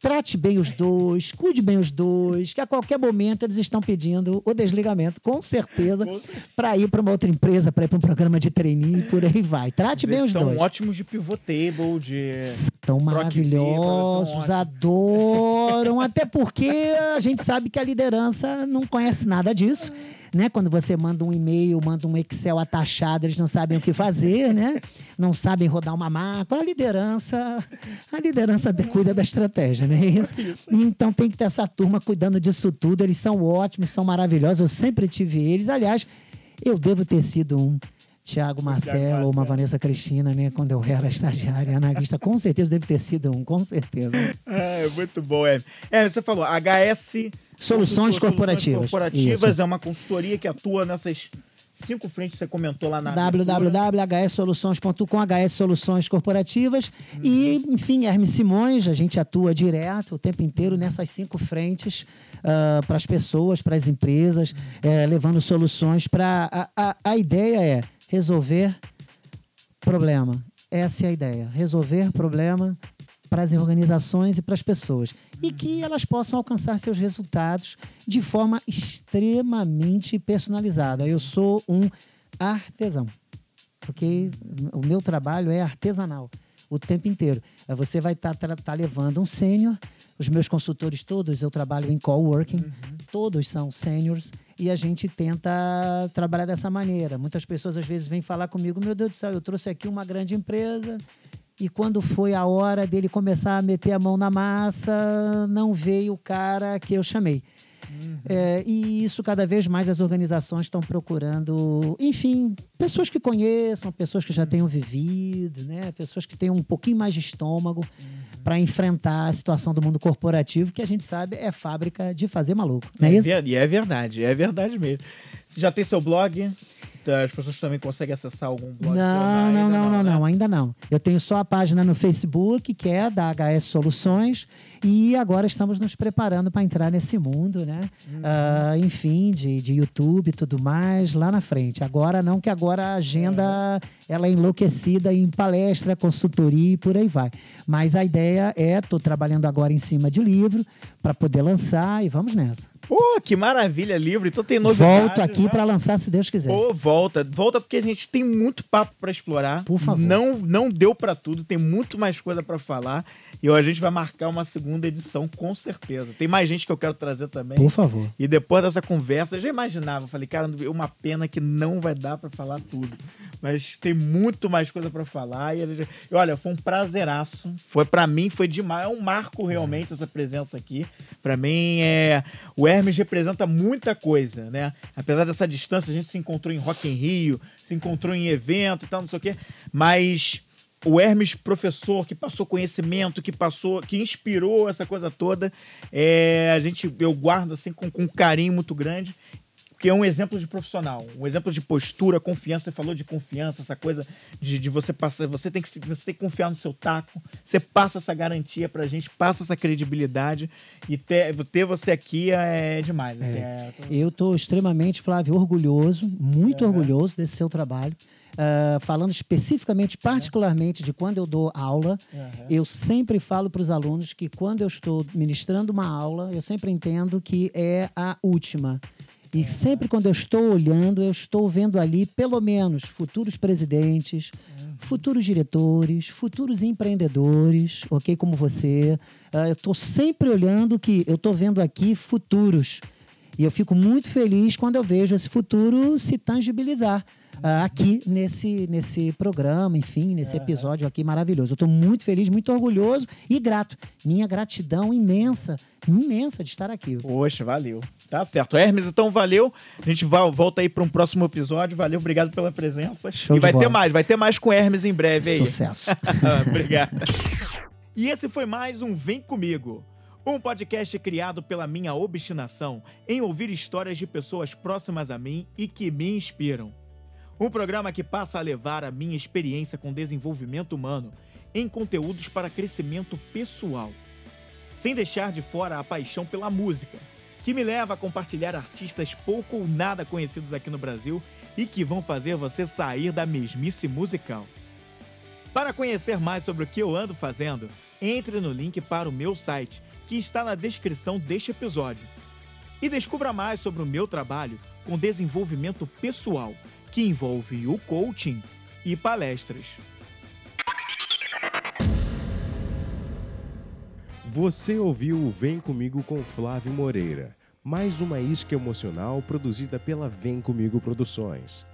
Trate bem os dois, cuide bem os dois, que a qualquer momento eles estão pedindo o desligamento, com certeza, para ir para uma outra empresa, para ir para um programa de trainee, por aí vai. Trate bem os são dois. São ótimos de pivot table, de. São maravilhosos, adoram, até porque a gente sabe que a liderança não conhece nada disso né? Quando você manda um e-mail, manda um Excel atachado, eles não sabem o que fazer, né? Não sabem rodar uma máquina. A liderança, a liderança cuida da estratégia, né? Isso. Então tem que ter essa turma cuidando disso tudo. Eles são ótimos, são maravilhosos. Eu sempre tive eles. Aliás, eu devo ter sido um. Tiago Marcelo ou uma Vanessa Cristina, né? Quando eu era estagiária, analista, com certeza deve ter sido um, com certeza. É, muito bom, é. É, você falou, HS Soluções corporativas. corporativas é uma consultoria que atua nessas cinco frentes que você comentou lá na www.hssoluções.com, HS Soluções Corporativas uhum. e, enfim, Hermes Simões, a gente atua direto o tempo inteiro nessas cinco frentes uh, para as pessoas, para as empresas, uhum. levando soluções para... A, a, a ideia é resolver problema. Essa é a ideia. Resolver problema para as organizações e para as pessoas. E que elas possam alcançar seus resultados de forma extremamente personalizada. Eu sou um artesão, porque o meu trabalho é artesanal o tempo inteiro. Você vai estar tá, tá levando um sênior, os meus consultores todos, eu trabalho em coworking, uhum. todos são sêniors, e a gente tenta trabalhar dessa maneira. Muitas pessoas às vezes vêm falar comigo, meu Deus do céu, eu trouxe aqui uma grande empresa e quando foi a hora dele começar a meter a mão na massa, não veio o cara que eu chamei. Uhum. É, e isso cada vez mais as organizações estão procurando, enfim, pessoas que conheçam, pessoas que já tenham vivido, né? pessoas que tenham um pouquinho mais de estômago uhum. para enfrentar a situação do mundo corporativo, que a gente sabe é fábrica de fazer maluco. Não é, é isso? E é verdade, é verdade mesmo. Você já tem seu blog? As pessoas também conseguem acessar algum blog? Não, não, não, não, não, ainda não. Eu tenho só a página no Facebook, que é da HS Soluções, e agora estamos nos preparando para entrar nesse mundo, né? Uhum. Uh, enfim, de, de YouTube e tudo mais, lá na frente. Agora não, que agora a agenda é. ela é enlouquecida em palestra, consultoria e por aí vai. Mas a ideia é, estou trabalhando agora em cima de livro para poder lançar e vamos nessa. Pô, que maravilha, livro. Então tem novidade. Volto aqui né? para lançar, se Deus quiser. Pô, volta. Volta porque a gente tem muito papo para explorar. Por favor. Não, não deu para tudo, tem muito mais coisa para falar. E a gente vai marcar uma segunda edição, com certeza. Tem mais gente que eu quero trazer também. Por favor. E depois dessa conversa, eu já imaginava. Falei, cara, uma pena que não vai dar para falar tudo. Mas tem muito mais coisa para falar. E, gente... olha, foi um prazeraço. Foi para mim, foi demais. É um marco realmente essa presença aqui. Para mim, é o Hermes representa muita coisa, né? Apesar dessa distância, a gente se encontrou em Rock in Rio, se encontrou em evento e tal, não sei o quê. Mas o Hermes professor que passou conhecimento, que passou, que inspirou essa coisa toda, é, a gente eu guardo assim com, com um carinho muito grande. Porque é um exemplo de profissional, um exemplo de postura, confiança. Você falou de confiança, essa coisa de, de você passar. Você tem, que, você tem que confiar no seu taco. Você passa essa garantia pra gente, passa essa credibilidade. E ter, ter você aqui é demais. Assim, é. Eu estou extremamente, Flávio, orgulhoso, muito orgulhoso desse seu trabalho. Uh, falando especificamente, particularmente de quando eu dou aula, eu sempre falo para os alunos que quando eu estou ministrando uma aula, eu sempre entendo que é a última. E sempre quando eu estou olhando, eu estou vendo ali pelo menos futuros presidentes, futuros diretores, futuros empreendedores, ok? Como você. Uh, eu estou sempre olhando que eu estou vendo aqui futuros. E eu fico muito feliz quando eu vejo esse futuro se tangibilizar uh, aqui nesse, nesse programa, enfim, nesse episódio aqui maravilhoso. Eu estou muito feliz, muito orgulhoso e grato. Minha gratidão imensa, imensa de estar aqui. Poxa, valeu. Tá certo. Hermes, então valeu. A gente vai, volta aí para um próximo episódio. Valeu, obrigado pela presença. Show e vai ter bola. mais, vai ter mais com Hermes em breve aí. Sucesso. Obrigado. E esse foi mais um Vem Comigo. Um podcast criado pela minha obstinação em ouvir histórias de pessoas próximas a mim e que me inspiram. Um programa que passa a levar a minha experiência com desenvolvimento humano em conteúdos para crescimento pessoal. Sem deixar de fora a paixão pela música, que me leva a compartilhar artistas pouco ou nada conhecidos aqui no Brasil e que vão fazer você sair da mesmice musical. Para conhecer mais sobre o que eu ando fazendo, entre no link para o meu site, que está na descrição deste episódio. E descubra mais sobre o meu trabalho com desenvolvimento pessoal, que envolve o coaching e palestras. Você ouviu o Vem Comigo com Flávio Moreira, mais uma isca emocional produzida pela Vem Comigo Produções.